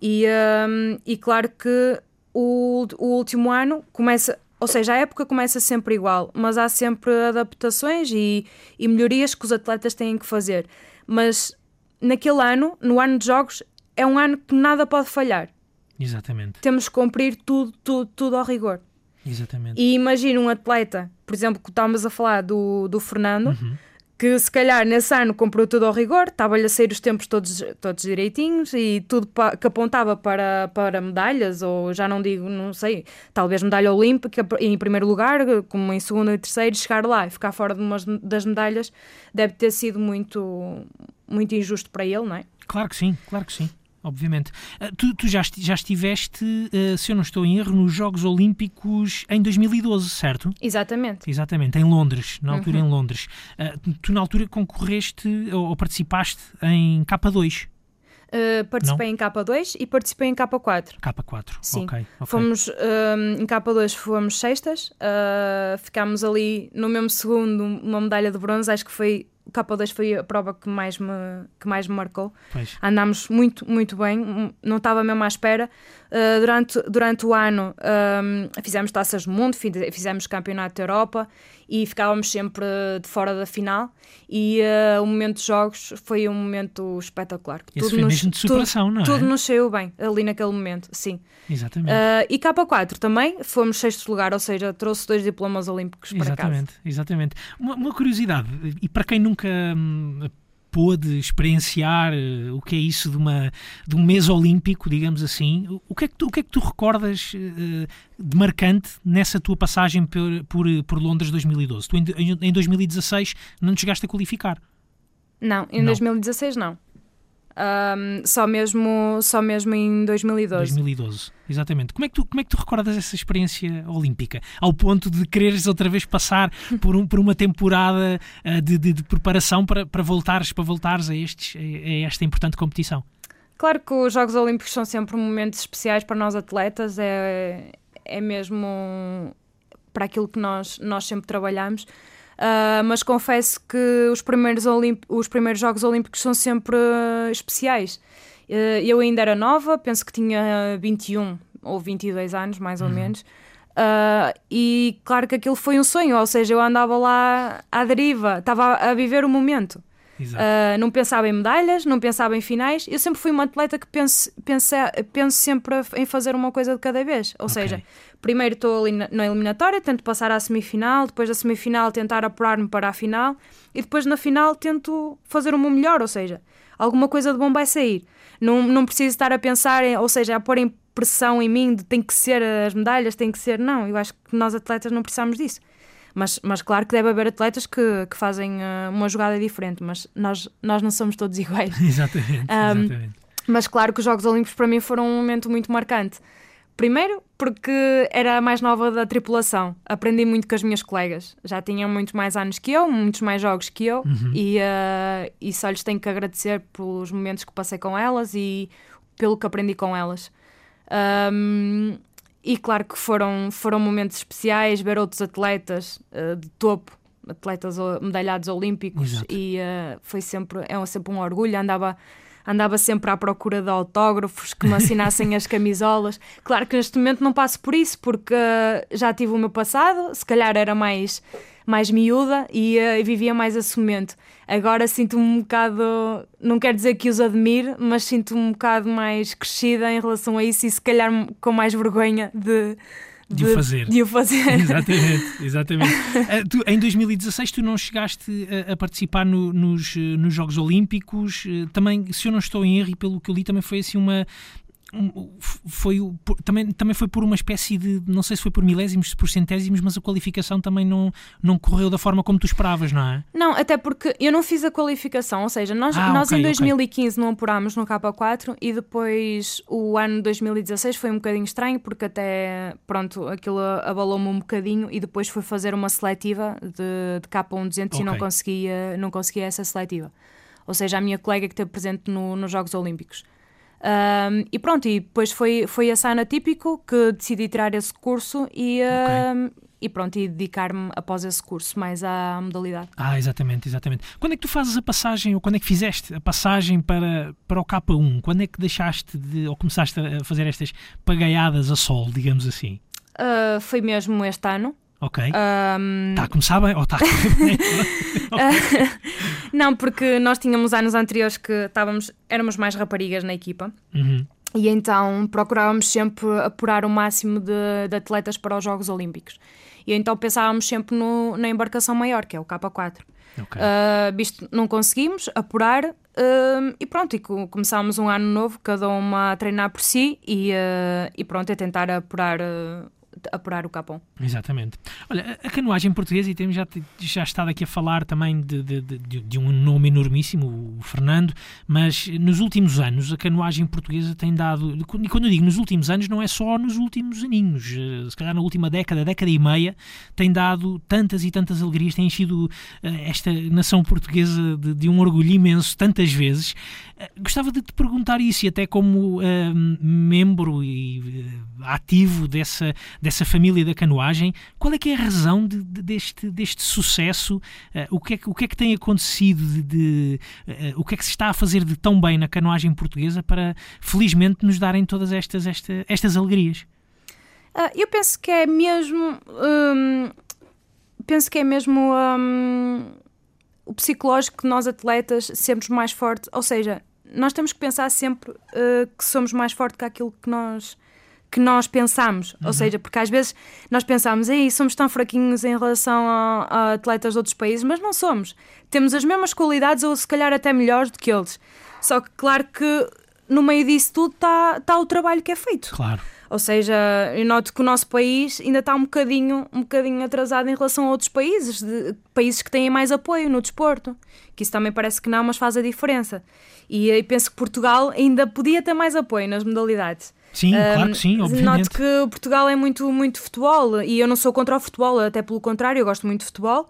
E, um, e claro que o, o último ano começa, ou seja, a época começa sempre igual, mas há sempre adaptações e, e melhorias que os atletas têm que fazer. Mas naquele ano, no ano de jogos, é um ano que nada pode falhar. Exatamente. Temos que cumprir tudo, tudo, tudo ao rigor. Exatamente. E imagina um atleta, por exemplo, que estávamos a falar do, do Fernando, uhum que se calhar nesse ano comprou tudo ao rigor, estava-lhe a sair os tempos todos, todos direitinhos e tudo que apontava para, para medalhas, ou já não digo, não sei, talvez medalha olímpica em primeiro lugar, como em segundo e terceiro, chegar lá e ficar fora de umas das medalhas deve ter sido muito, muito injusto para ele, não é? Claro que sim, claro que sim obviamente. Uh, tu, tu já, já estiveste, uh, se eu não estou em erro, nos Jogos Olímpicos em 2012, certo? Exatamente. Exatamente, em Londres, na altura uhum. em Londres. Uh, tu na altura concorreste ou, participaste em K2. Uh, participei não? em K2 e participei em K4. K4, Sim. ok. okay. Fomos, em K2 fomos sextas, uh, ficámos ali no mesmo segundo uma medalha de bronze, acho que foi K2 foi a prova que mais me, que mais me marcou. Pois. Andámos muito, muito bem, não estava mesmo à espera. Uh, durante, durante o ano um, fizemos taças do mundo, fizemos campeonato da Europa e ficávamos sempre de fora da final. E uh, o momento de jogos foi um momento espetacular. Esse tudo foi nos, mesmo de superação, tudo, não é? Tudo nos saiu bem ali naquele momento, sim. Exatamente. Uh, e K4 também fomos sexto lugar, ou seja, trouxe dois diplomas olímpicos para exatamente, casa. Exatamente. Uma, uma curiosidade, e para quem nunca hum, pôde experienciar eh, o que é isso de, uma, de um mês olímpico, digamos assim. O que é que tu, o que é que tu recordas uh, de marcante nessa tua passagem por, por, por Londres 2012? Tu em, em 2016 não te chegaste a qualificar? Não, em não. 2016 não. Um, só, mesmo, só mesmo em 2012. 2012, exatamente. Como é, que tu, como é que tu recordas essa experiência olímpica? Ao ponto de quereres outra vez passar (laughs) por, um, por uma temporada uh, de, de, de, preparação para, para, voltares, para voltares a, estes, a esta importante competição? Claro que os Jogos Olímpicos são sempre momentos especiais para nós atletas, é, é mesmo para aquilo que nós, nós sempre trabalhamos. Uh, mas confesso que os primeiros, os primeiros Jogos Olímpicos são sempre uh, especiais. Uh, eu ainda era nova, penso que tinha 21 ou 22 anos, mais ou uhum. menos. e claro que aquilo foi um sonho, ou seja, eu andava lá à deriva, estava a viver o momento. Uh, não pensava em medalhas, não pensava em finais. Eu sempre fui uma atleta que penso, penso, penso sempre em fazer uma coisa de cada vez. Ou okay. seja, primeiro estou ali na eliminatória, tento passar à semifinal, depois da semifinal tentar apurar-me para a final e depois na final tento fazer o meu melhor, ou seja, alguma coisa de bom vai sair. Não, não preciso estar a pensar, ou seja, a pôr em pressão em mim de tem que ser as medalhas, tem que ser. Não, eu acho que nós atletas não precisamos disso. Mas, mas claro que deve haver atletas que, que fazem uh, uma jogada diferente, mas nós, nós não somos todos (laughs) iguais. exatamente, um, exatamente. Mas claro que os Jogos Olímpicos para mim foram um momento muito marcante. Primeiro, porque era a mais nova da tripulação. Aprendi muito com as minhas colegas. Já tinham muito mais anos que eu, muitos mais jogos que eu, uhum. e, uh, e só lhes tenho que agradecer pelos momentos que passei com elas e pelo que aprendi com elas. Um, e claro que foram, foram momentos especiais ver outros atletas uh, de topo, atletas medalhados olímpicos, Exato. e uh, foi sempre, é sempre um orgulho. Andava andava sempre à procura de autógrafos que me assinassem as camisolas. (laughs) Claro que neste momento não passo por isso, porque uh, já tive o meu passado, se calhar era mais, mais miúda e, uh, vivia mais esse momento. Agora sinto-me um bocado, não quero dizer que os admire, mas sinto-me um bocado mais crescida em relação a isso e se calhar com mais vergonha de de, o fazer. De o fazer. exatamente, exatamente. uh, (laughs) tu, em 2016 tu não chegaste a, a participar no, nos, nos Jogos Olímpicos, uh, também, se eu não estou em erro e pelo que eu li, também foi assim uma, foi também, também foi por uma espécie de não sei se foi por milésimos, por centésimos, mas a qualificação também não, não correu da forma como tu esperavas, não é? Não, até porque eu não fiz a qualificação, ou seja, nós, ah, nós okay, em 2015 okay. não apurámos no K4 e depois o ano 2016 foi um bocadinho estranho porque até pronto, aquilo abalou-me um bocadinho e depois fui fazer uma seletiva de, de K1 200 okay. e não conseguia, não conseguia essa seletiva. Ou seja, a minha colega que esteve presente no, nos Jogos Olímpicos. Um, e pronto, e depois foi, foi a Sana Típico que decidi tirar esse curso e, um, e pronto, e dedicar-me após esse curso mais à modalidade. Ah, exatamente, exatamente. Quando é que tu fazes a passagem, ou quando é que fizeste a passagem para, para o K1? Quando é que deixaste de, ou começaste a fazer estas pagaiadas a sol, digamos assim? Uh, foi mesmo este ano. Ok. Está um... a começar bem ou está a (laughs) bem? Não, porque nós tínhamos anos anteriores que estávamos, éramos mais raparigas na equipa. Uhum. E então procurávamos sempre apurar o máximo de, de, atletas para os Jogos Olímpicos. E então pensávamos sempre no, na embarcação maior, que é o K4. Okay. Uh, visto não conseguimos apurar uh, e pronto, e começámos um ano novo, cada uma a treinar por si e, uh, e pronto, a tentar apurar apurar o capão. Exatamente. Olha, a canoagem portuguesa, e temos já, já estado aqui a falar também de, de, de, de, um nome enormíssimo, o Fernando, mas nos últimos anos a canoagem portuguesa tem dado, e quando eu digo nos últimos anos, não é só nos últimos aninhos, eh, se calhar na última década, década e meia, tem dado tantas e tantas alegrias, tem enchido eh, esta nação portuguesa de, um orgulho imenso tantas vezes. Eh, gostava de te perguntar isso, e até como uh, membro e uh, ativo dessa, dessa família da canoagem, qual é que é a razão de, de, deste, deste sucesso? Uh, o, que é que, o que é que tem acontecido? De, de o que é que se está a fazer de tão bem na canoagem portuguesa para, felizmente, nos darem todas estas, esta, estas alegrias? eu penso que é mesmo. Hum, penso que é mesmo. Hum, o psicológico que nós atletas sermos mais fortes, ou seja, nós temos que pensar sempre uh, que somos mais fortes que aquilo que nós que nós pensamos, uhum. ou seja, porque às vezes nós pensamos, aí somos tão fraquinhos em relação a, a, atletas de outros países, mas não somos. Temos as mesmas qualidades ou se calhar até melhores do que eles. Só que claro que no meio disso tudo está tá o trabalho que é feito. Claro. Ou seja, eu noto que o nosso país ainda está um bocadinho, um bocadinho atrasado em relação a outros países, de, países que têm mais apoio no desporto. Que isso também parece que não, mas faz a diferença. E, e penso que Portugal ainda podia ter mais apoio nas modalidades. Sim, um, claro que sim, obviamente. Noto que Portugal é muito, muito futebol e eu não sou contra o futebol, até pelo contrário, eu gosto muito de futebol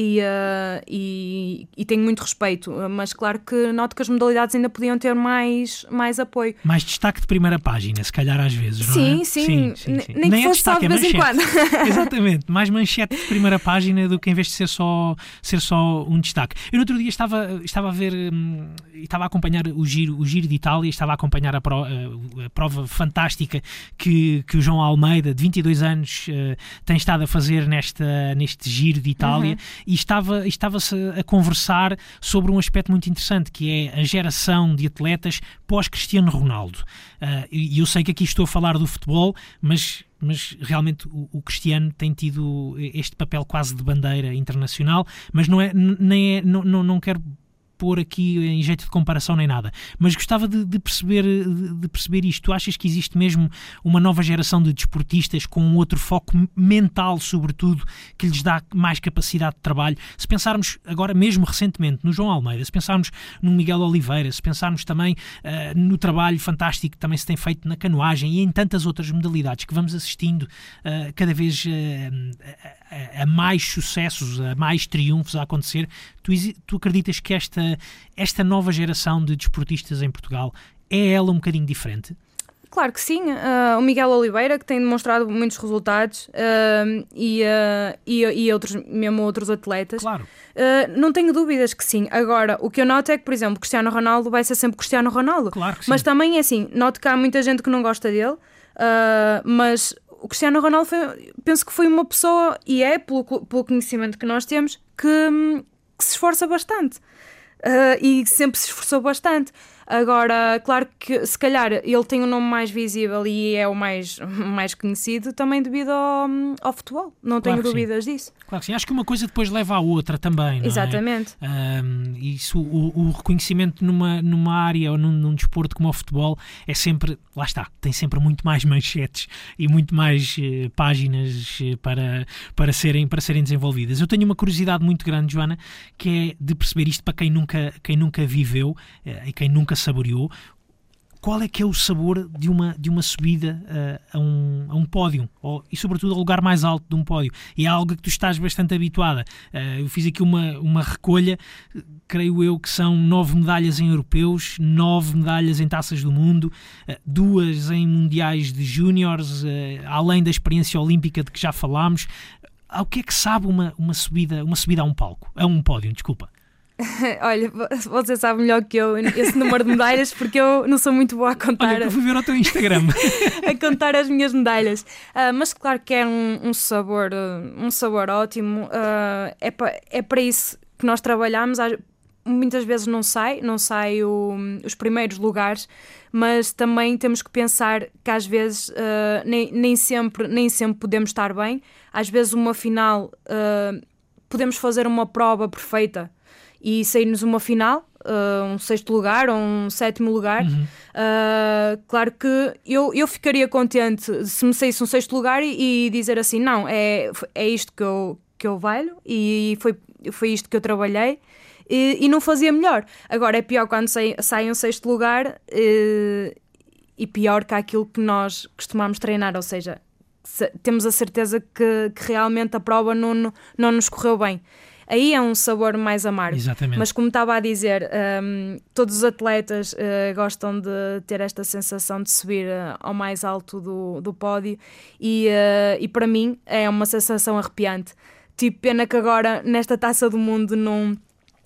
e, uh, e, e, tenho muito respeito, mas claro que noto que as modalidades ainda podiam ter mais, mais apoio. Mais destaque de primeira página, se calhar às vezes, não sim, é? Sim, sim. sim, sim. Nem, Nem que é fosse destaque, só de é vez em quando. (laughs) (laughs) Exatamente, mais manchete de primeira página do que em vez de ser só, ser só um destaque. Eu no outro dia estava, estava a ver, hum, estava a acompanhar o giro, o giro de Itália, estava a acompanhar a, pro, a prova fantástica que, que o João Almeida, de 22 anos, uh, tem estado a fazer nesta, neste giro de Itália. Uhum e estava, estava-se a conversar sobre um aspecto muito interessante, que é a geração de atletas pós-Cristiano Ronaldo. Uh, e eu sei que aqui estou a falar do futebol, mas mas realmente o, o, Cristiano tem tido este papel quase de bandeira internacional, mas não é nem é, não, não, não quero pôr aqui em jeito de comparação nem nada, mas gostava de, de perceber, de, de, perceber isto. Tu achas que existe mesmo uma nova geração de desportistas com um outro foco mental, sobretudo, que lhes dá mais capacidade de trabalho? Se pensarmos agora, mesmo recentemente, no João Almeida, se pensarmos no Miguel Oliveira, se pensarmos também uh, no trabalho fantástico que também se tem feito na canoagem e em tantas outras modalidades que vamos assistindo uh, cada vez uh, a, a, mais sucessos, a mais triunfos a acontecer, tu, tu acreditas que esta esta nova geração de desportistas em Portugal é ela um bocadinho diferente? Claro que sim. Uh, o Miguel Oliveira, que tem demonstrado muitos resultados, uh, e, uh, e, e, outros, mesmo outros atletas. Claro. não tenho dúvidas que sim. Agora, o que eu noto é que, por exemplo, Cristiano Ronaldo vai ser sempre Cristiano Ronaldo. Claro que sim. Mas também é assim, noto que há muita gente que não gosta dele, mas o Cristiano Ronaldo foi, penso que foi uma pessoa, e é, pelo, pelo conhecimento que nós temos, que, que se esforça bastante. Uh, e sempre se esforçou bastante. Agora, claro que se calhar ele tem o um nome mais visível e é o mais, (laughs) mais conhecido também devido ao, ao futebol. Não claro tenho dúvidas sim. disso. Claro que sim. Acho que uma coisa depois leva à outra também. É? Exatamente. É? Um, isso, o, o, reconhecimento numa, numa área ou num, num, desporto como o futebol é sempre, lá está, tem sempre muito mais (laughs) manchetes e muito mais uh, páginas uh, para, para, serem, para serem desenvolvidas. Eu tenho uma curiosidade muito grande, Joana, que é de perceber isto para quem nunca, quem nunca viveu uh, e quem nunca saboreou, qual é que é o sabor de uma, de uma subida uh, a, um, a um pódio? Ou, e sobretudo ao lugar mais alto de um pódio. E é algo que tu estás bastante habituada. Uh, eu fiz aqui uma, uma recolha creio eu que são nove medalhas em europeus nove medalhas em taças do mundo uh, duas em mundiais de júniores além da experiência olímpica de que já falámos. Ao que é que sabe uma, uma subida uma subida a um palco? A um pódio desculpa (laughs) Olha, você sabe melhor que eu esse número de medalhas porque eu não sou muito boa a contar. Olha, eu fui ver o teu Instagram. (laughs) a contar as minhas medalhas. Uh, mas claro que é um, um sabor, uh, um sabor ótimo. Uh, é, pa, é para isso que nós trabalhamos. Muitas vezes não sai, não sai o, os primeiros lugares, mas também temos que pensar que às vezes nem, nem, sempre, nem sempre podemos estar bem. Às vezes uma final podemos fazer uma prova perfeita e sair-nos uma final, uh, um sexto lugar ou um sétimo lugar. Uhum. Uh, claro que eu, eu ficaria contente se me saísse um sexto lugar e, e, dizer assim: não, é, é isto que eu, que eu valho e foi, foi isto que eu trabalhei. E, e não fazia melhor. Agora é pior quando sai, sai um sexto lugar e, eh, e pior que aquilo que nós costumamos treinar, ou seja, se, temos a certeza que, que realmente a prova não, não nos correu bem aí é um sabor mais amargo. Exatamente. Mas como estava a dizer, um, todos os atletas uh, gostam de ter esta sensação de subir uh, ao mais alto do, do pódio e, uh, e para mim é uma sensação arrepiante. Tipo, pena que agora nesta taça do mundo não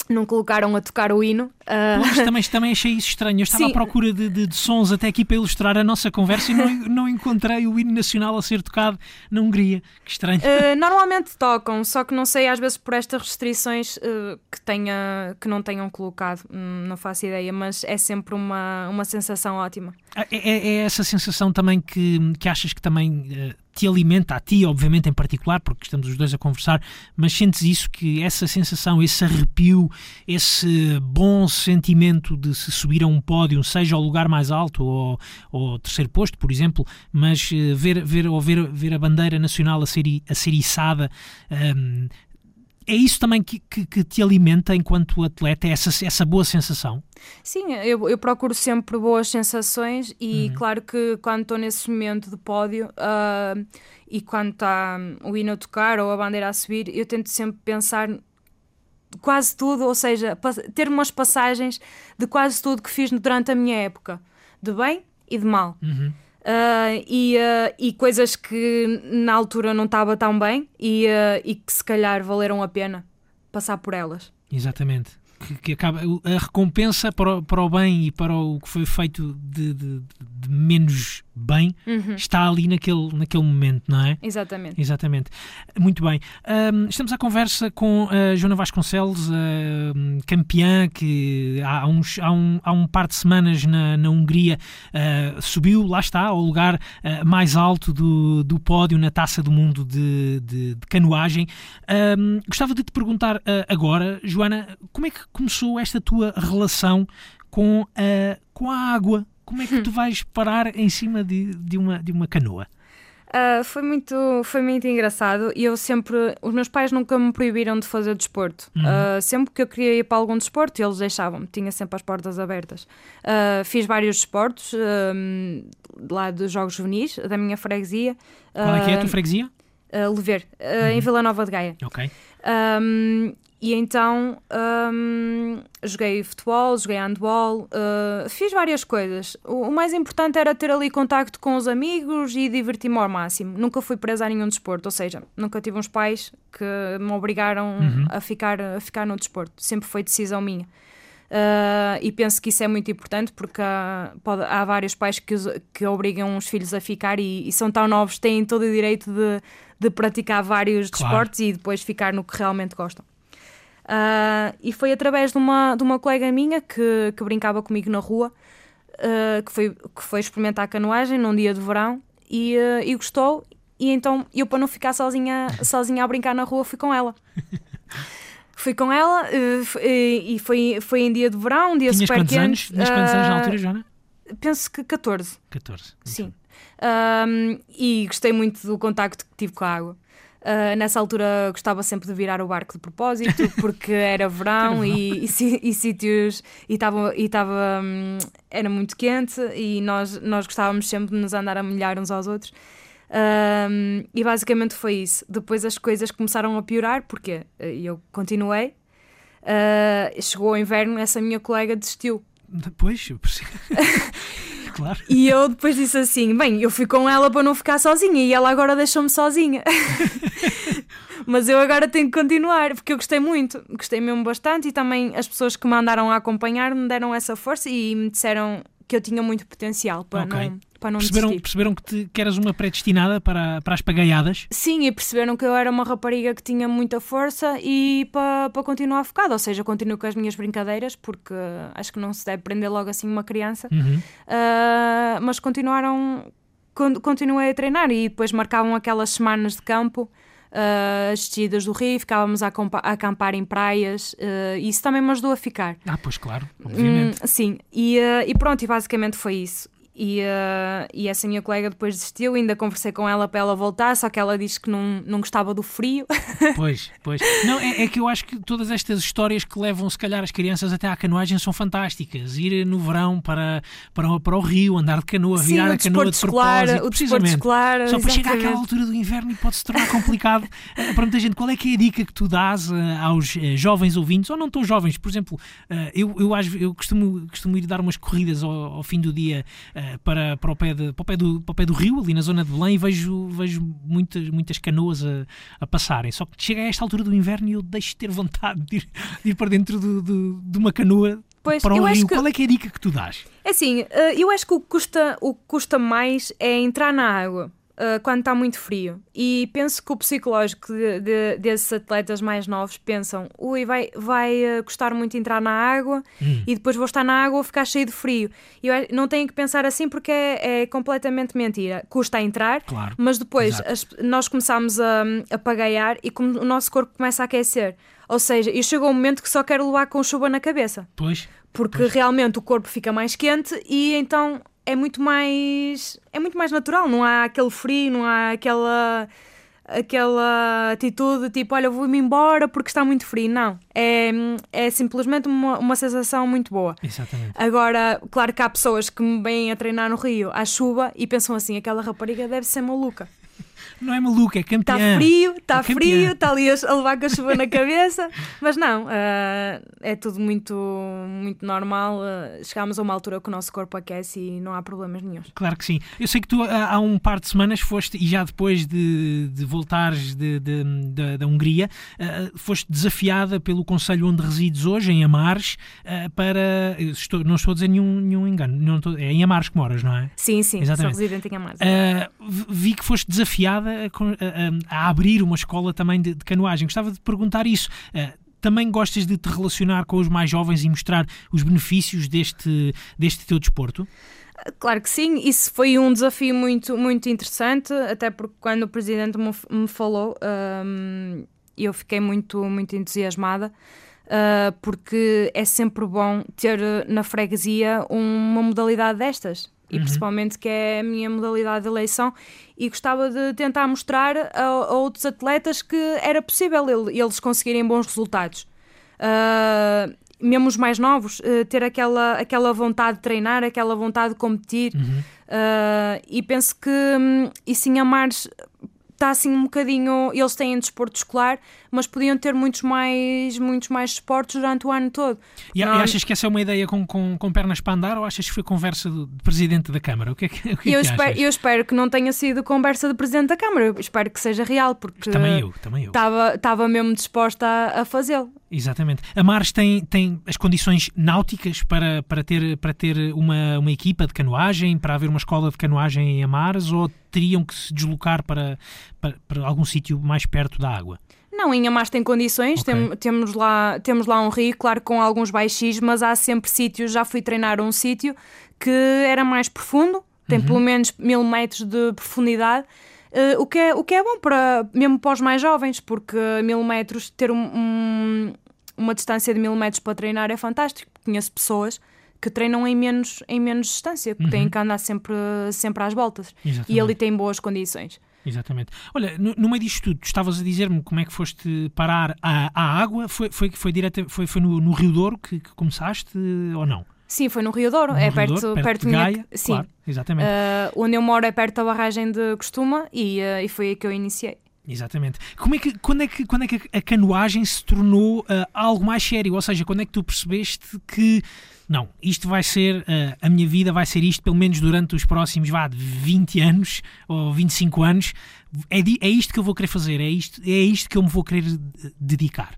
não colocaram a tocar o hino. Uh... Pois, (laughs) também, também achei isso estranho. Eu estava Sim. à procura de, de, de, sons até aqui para ilustrar a nossa conversa e não, (laughs) não encontrei o hino nacional a ser tocado na Hungria. Que estranho. Uh, normalmente tocam, só que não sei, às vezes por estas restrições uh, que, tenha, que não tenham colocado. Hum, não faço ideia, mas é sempre uma, uma sensação ótima. É, é, é essa sensação também que, que achas que também te alimenta a ti, obviamente em particular, porque estamos os dois a conversar, mas sentes isso que essa sensação, esse arrepio, esse bom sentimento de se subir a um pódio, seja ao lugar mais alto ou, ou terceiro posto, por exemplo, mas uh, ver, ver, ou ver, ver a bandeira nacional a ser, a ser içada, um, é isso também que, que, que, te alimenta enquanto atleta, essa, essa boa sensação? Sim, eu, eu procuro sempre boas sensações e uhum. claro que quando estou nesse momento de pódio uh, e quando está o hino a tocar ou a bandeira a subir, eu tento sempre pensar quase tudo, ou seja, ter umas passagens de quase tudo que fiz durante a minha época, de bem e de mal. Uhum. Uh, e, uh, e coisas que na altura não estava tão bem e, uh, e que se calhar valeram a pena passar por elas. Exatamente. Que, que acaba a recompensa para o, para o bem e para o que foi feito de, de, de menos bem Uhum. está ali naquele, naquele momento, não é? Exatamente. Exatamente. Muito bem. Ahm, estamos à conversa com a Joana Vasconcelos, campeã que há, uns, há, um, há um par de semanas na, na Hungria ah, subiu, lá está, ao lugar ah, mais alto do, do pódio na Taça do Mundo de, de- de canoagem. Ahm, gostava de te perguntar ah, agora, Joana, como é que começou esta tua relação com a, com a água? Como é que tu vais parar em cima de, de, uma, de uma canoa? Ah, foi, muito, foi muito engraçado e eu sempre. Os meus pais nunca me proibiram de fazer desporto. Ah, sempre que eu queria ir para algum desporto, eles deixavam-me, tinha sempre as portas abertas. Ah, fiz vários desportos lá dos Jogos Juvenis, da minha freguesia. Qual é que é a tua freguesia? Lever, ah, em Vila Nova de Gaia. Ok. Um, e então um, joguei futebol, joguei handball, uh, fiz várias coisas. O, o mais importante era ter ali contacto com os amigos e divertir-me ao máximo. Nunca fui presa a nenhum desporto, ou seja, nunca tive uns pais que me obrigaram a, ficar, a ficar no desporto. Sempre foi decisão minha. Uh, e penso que isso é muito importante porque há, pode- há vários pais que, os- que obrigam os filhos a ficar e, e são tão novos, têm todo o direito de, de praticar vários Claro. desportos e depois ficar no que realmente gostam. Uh, e foi através de uma, de uma colega minha que, que brincava comigo na rua, uh, que, foi, que foi experimentar canoagem num dia de verão e, uh, e gostou. E então eu, para não ficar sozinha, sozinha a brincar na rua, fui com ela. (laughs) Fui com ela e foi, foi em dia de verão, um dia Tinhas super quantos quente. anos? Tinhas quantos anos na altura, Joana? Penso que 14. 14. Sim. Um, e gostei muito do contacto que tive com a água. Uh, nessa altura gostava sempre de virar o barco de propósito (laughs) porque era verão e, e, e sítios e estava e hum, era muito quente e nós nós gostávamos sempre de nos andar a molhar uns aos outros. Um, e basicamente foi isso. Depois as coisas começaram a piorar porque eh, eu continuei. Uh, chegou o inverno essa minha colega desistiu. Depois, eu percebo. (laughs) (laughs) claro. e eu depois disse assim: bem, eu fui com ela para não ficar sozinha e ela agora deixou-me sozinha. (laughs) Mas eu agora tenho que continuar, porque eu gostei muito, gostei mesmo bastante e também as pessoas que me andaram a acompanhar me deram essa força e me disseram que eu tinha muito potencial para Ok. não, para não Perceberam, desistir. perceberam que, te- que eras uma predestinada para, para as pagaiadas? Sim, e perceberam que eu era uma rapariga que tinha muita força e para, para continuar focada, ou seja, continuo com as minhas brincadeiras, porque acho que não se deve prender logo assim uma criança. Uhum. Uh, mas continuaram con- continuei a treinar e depois marcavam aquelas semanas de campo uh, as descidas do rio, ficávamos a, a acampar em praias uh, e isso também me ajudou a ficar Ah, pois claro, obviamente. Hum, sim, e, uh, e pronto, e basicamente foi isso e, uh, e essa minha colega depois desistiu, ainda conversei com ela para ela voltar, só que ela disse que não, não gostava do frio (laughs) Pois, pois. Não, é, é que eu acho que todas estas histórias que levam, se calhar, as crianças até à canoagem são fantásticas. Ir no verão para, para, para o rio, andar de canoa, Sim, virar a canoa de escolar, propósito. o desporto escolar, Só para chegar àquela altura do inverno e pode se tornar complicado (laughs) eh, para muita gente. Qual é que é a dica que tu dás eh, aos eh, jovens ouvintes, ou não tão jovens? Por exemplo, eh, eu, eu, eu costumo, costumo ir dar umas corridas ao, ao fim do dia eh, para, para, o pé de- para, o pé do, para o pé do rio, ali na zona de Belém, e vejo, vejo muitas, muitas canoas a, a passarem. Só que chega a esta altura do inverno e eu deixo de ter vontade de ir, de ir para dentro do- do- de uma canoa Pois, para eu o acho rio. que- Qual é que é a dica que tu dás? É assim, eh, eu acho que o que custa, o que custa mais é entrar na água eh, quando está muito frio. E penso que o psicológico de- de- desses atletas mais novos pensam: ui, vai, vai eh, custar muito entrar na água Hum. e depois vou estar na água e ficar cheio de frio. E não tenho que pensar assim porque é, é completamente mentira. Custa a entrar, Claro. mas depois as- nós começamos a, a pagaiar e como o nosso corpo começa a aquecer. Ou seja, e chegou um momento que só quero levar com chuva na cabeça Pois, porque Pois. realmente o corpo fica mais quente e então é muito mais é muito mais natural, não há aquele frio, não há aquela aquela atitude tipo, olha, vou-me embora porque está muito frio. Não, é, é simplesmente uma, uma sensação muito boa. exatamente. Agora, claro que há pessoas que me vêm a treinar no Rio à chuva e pensam assim, aquela rapariga deve ser maluca. Não é maluca, é campeã. Está frio, está É campeã. frio, está ali a levar com a chuva na cabeça, (laughs) mas não, uh, é tudo muito, muito normal. Uh, chegámos a uma altura que o nosso corpo aquece e não há problemas nenhum. Claro que sim. Eu sei que tu há há um par de semanas foste, e já depois de, de voltares de, de- da- da Hungria, uh, foste desafiada pelo Conselho onde resides hoje, em Amares, para. estou- não estou a dizer nenhum, nenhum engano, não estou- é em Amares que moras, não é? Sim, sim, Exatamente. sou residente em Amares. Vi que foste desafiada a, a- abrir uma escola também de, de canoagem. Gostava de perguntar isso. Uh, também gostas de te relacionar com os mais jovens e mostrar os benefícios deste, deste teu desporto? Claro que sim, isso foi um desafio muito, muito interessante, até porque quando o presidente me, falou, hum, eu fiquei muito, muito entusiasmada, ah, porque é sempre bom ter eh, na freguesia uma modalidade destas. E principalmente que é a minha modalidade de eleição, e gostava de tentar mostrar a, a outros atletas que era possível ele- eles conseguirem bons resultados. Ah, mesmo os mais novos, eh, ter aquela, aquela vontade de treinar, aquela vontade de competir. Ah, e penso que hum, isso em Amares está assim um bocadinho. Eles têm desporto escolar, mas podiam ter muitos mais, muitos mais esportes durante o ano todo. E, e Não, achas que essa é uma ideia com, com, com pernas para andar ou achas que foi conversa do, do presidente da Câmara? O que é que, que, é eu, que espero, eu espero que não tenha sido conversa do Presidente da Câmara, eu espero que seja real, porque Também eu, também eu. estava estava mesmo disposta a, a fazê-lo. Exatamente. A Mares tem, tem as condições náuticas para, para ter, para ter uma, uma equipa de canoagem, para haver uma escola de canoagem em Amares ou teriam que se deslocar para, para, para algum sítio mais perto da água? Não, em Amares tem condições, Ok. tem- temos, lá, temos lá um rio, claro, com alguns baixis, mas há sempre sítios, já fui treinar um sítio que era mais profundo, tem Uhum. pelo menos mil metros de profundidade, eh, o, que é, o que é bom para, mesmo para os mais jovens, porque mil metros, ter um- um- uma distância de mil metros para treinar é fantástico. Conheço pessoas que treinam em menos, em menos distância, que têm que andar sempre, sempre às voltas. E Uhum. Exatamente. ali tem boas condições. Exatamente. Olha, no, no meio disto tudo, tu estavas a dizer-me como é que foste parar à, à água. Foi, foi, foi, direta, foi, foi no, no Rio Douro que, que começaste ou não? Sim, foi no Rio Douro, No é Rio perto, Douro, perto, de minha- Gaia? Sim, Claro, exatamente. Uh, onde eu moro é perto da barragem de Costuma e, uh, e foi aí que eu iniciei. Exatamente. Como é que, quando, é que, quando é que a canoagem se tornou ah, algo mais sério? Ou seja, quando é que tu percebeste que não, isto vai ser, ah, a minha vida vai ser isto pelo menos durante os próximos, vá, 20 anos ou 25 anos, é, é isto que eu vou querer fazer, é isto, é isto que eu me vou querer eh, dedicar.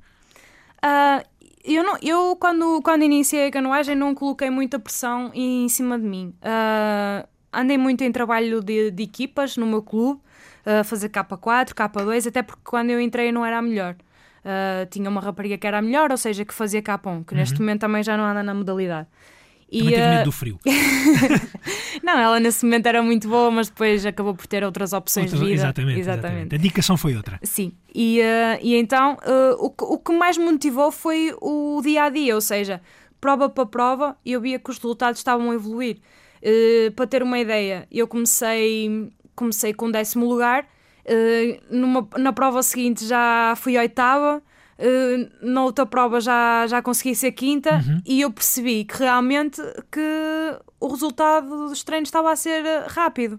Uh, eu, não, eu quando, quando iniciei a canoagem, não coloquei muita pressão em cima de mim. Uh, andei muito em trabalho de, de equipas no meu clube, a fazer K4, K2, até porque quando eu entrei não era a melhor. Uh, tinha uma rapariga que era a melhor, ou seja, que fazia K1, que neste momento também já não anda na modalidade. E, Também teve uh, medo do frio. (laughs) Não, ela nesse momento era muito boa, mas depois acabou por ter outras opções Outras- de vida. exatamente, exatamente. A dedicação foi outra. Sim, e, eh, e então eh, o, que, o que mais me motivou foi o dia a dia, ou seja, prova para prova, eu via que os resultados estavam a evoluir. Eh, para ter uma ideia, eu comecei, comecei com décimo lugar, eh, numa, na prova seguinte já fui oitava. eh, na outra prova já, já consegui ser quinta e eu percebi que realmente que o resultado dos treinos estava a ser eh, rápido.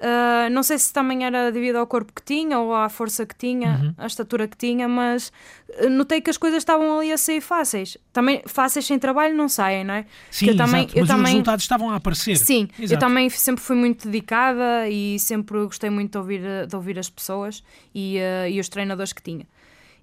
Uh, não sei se também era devido ao corpo que tinha ou à força que tinha, à estatura que tinha, mas uh, notei que as coisas estavam ali a sair fáceis. Também fáceis sem trabalho não saem, não é? Sim, eu também, exato, eu mas os também, resultados estavam a aparecer. sim, eu Exato. também sempre fui muito dedicada e sempre gostei muito de ouvir, de ouvir as pessoas e, uh, e os treinadores que tinha.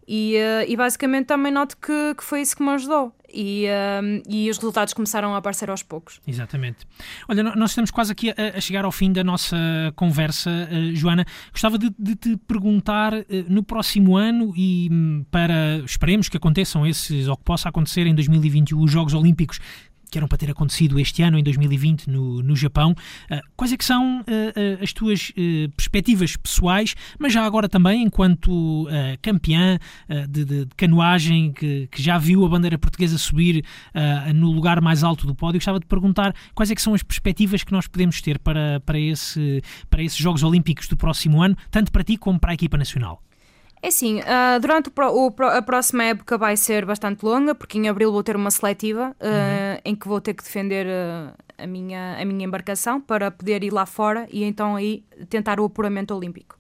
E, uh, e basicamente também noto que, que foi isso que me ajudou. E, um, e os resultados começaram a aparecer aos poucos. Exatamente. Olha, nós estamos quase aqui a, a chegar ao fim da nossa conversa, eh, Joana. Gostava de, de te perguntar eh, no próximo ano e hum, para esperemos que aconteçam esses, ou que possa acontecer em 2021, os Jogos Olímpicos que eram para ter acontecido este ano, em 2020, no, no Japão. Ah, quais é que são ah, ah, as tuas perspectivas pessoais, mas já agora também enquanto campeã de, de- de canoagem, que, que já viu a bandeira portuguesa subir no lugar mais alto do pódio, gostava de perguntar quais é que são as perspectivas que nós podemos ter para, para, esse, para esses Jogos Olímpicos do próximo ano, tanto para ti como para a equipa nacional. É assim, ah, durante o o a próxima época vai ser bastante longa, porque em abril vou ter uma seletiva ah, em que vou ter que defender ah, a, minha, a minha embarcação para poder ir lá fora e então aí tentar o apuramento olímpico.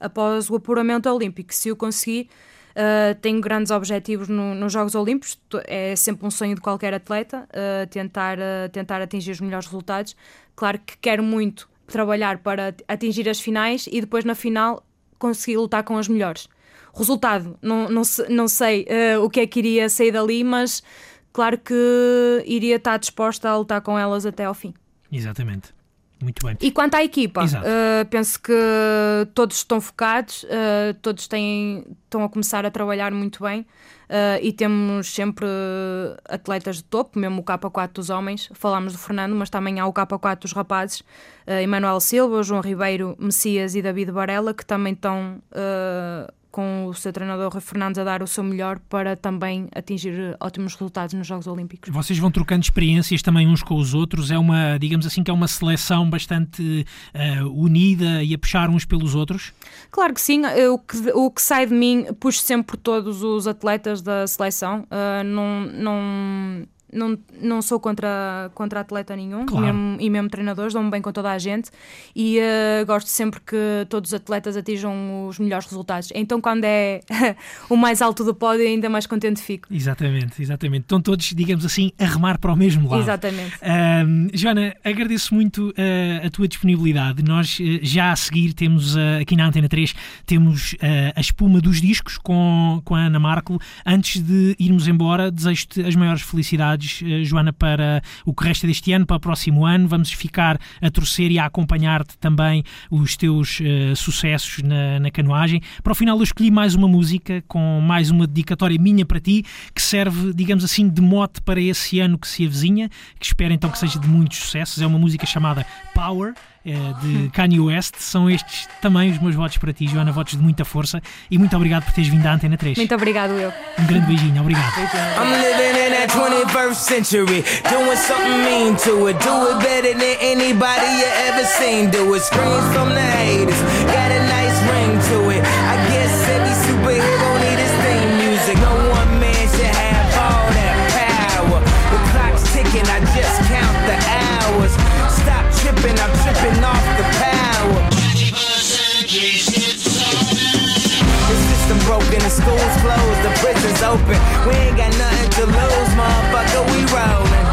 após o apuramento olímpico. Se o conseguir, uh, tenho grandes objetivos no, nos Jogos Olímpicos, é sempre um sonho de qualquer atleta uh, tentar, uh, tentar atingir os melhores resultados. Claro que quero muito trabalhar para atingir as finais e depois na final conseguir lutar com as melhores. Resultado, não, não, não sei o que é que iria sair dali, mas claro que iria estar disposta a lutar com elas até ao fim. Exatamente. Muito bem. E quanto à equipa, uh, penso que todos estão focados, uh, todos têm, estão a começar a trabalhar muito bem uh, e temos sempre atletas de topo, mesmo o K4 dos homens. Falámos do Fernando, mas também há o K4 dos rapazes, uh, Emanuel Silva, João Ribeiro, Messias e David Varela, que também estão com o seu treinador Rui Fernandes a dar o seu melhor para também atingir ótimos resultados nos Jogos Olímpicos. Vocês vão trocando experiências também uns com os outros, é uma, digamos assim, que é uma seleção bastante uh, unida e a puxar uns pelos outros? Claro que sim, o que, o que sai de mim puxo sempre por todos os atletas da seleção, uh, não, não não, não sou contra, contra atleta nenhum claro. mesmo, e mesmo treinadores, dão-me bem com toda a gente e uh, gosto sempre que todos os atletas atinjam os melhores resultados. Então, quando é (laughs) o mais alto do pódio, ainda mais contente fico. Exatamente, exatamente. Estão todos, digamos assim, a remar para o mesmo lado. Exatamente. Uh, Joana, agradeço muito uh, a tua disponibilidade. Nós eh, já a seguir temos aqui na Antena 3 temos a espuma dos discos com, com a Ana Marco. Antes de irmos embora, desejo-te as maiores felicidades eh, Joana, para o que resta deste ano, para o próximo ano. Vamos ficar a torcer e a acompanhar-te também os teus uh, sucessos na, na, canoagem. Para o final, eu escolhi mais uma música com mais uma dedicatória minha para ti, que serve, digamos assim, de mote para esse ano que se avizinha, que espero então que seja de muitos sucessos. É uma música chamada Power. Eh, de Kanye West. São estes também os meus votos para ti, Joana, votos de muita força e muito obrigado por teres vindo à Antena 3. Muito obrigado, eu. Um grande beijinho, obrigado. I'm living in that 21st century, doing something mean to it. Do it better than anybody you ever seen. Do it screams from the haters, got a nice prison's open. We ain't got nothing to lose, motherfucker, we rollin'.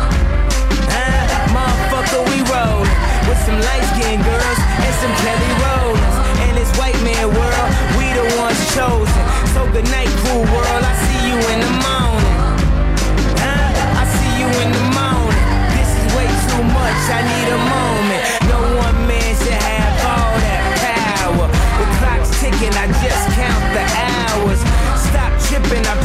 Uh, motherfucker, we rollin'. With some light skinned girls and some Kelly Rollins. In this white man world, we the ones chosen. So good night, cool world, I see you in the morning. Uh, I see you in the morning. This is way too much, I need a moment. No one man should have all that power. The clock's ticking, I just count the hours. Stop tripping, I'm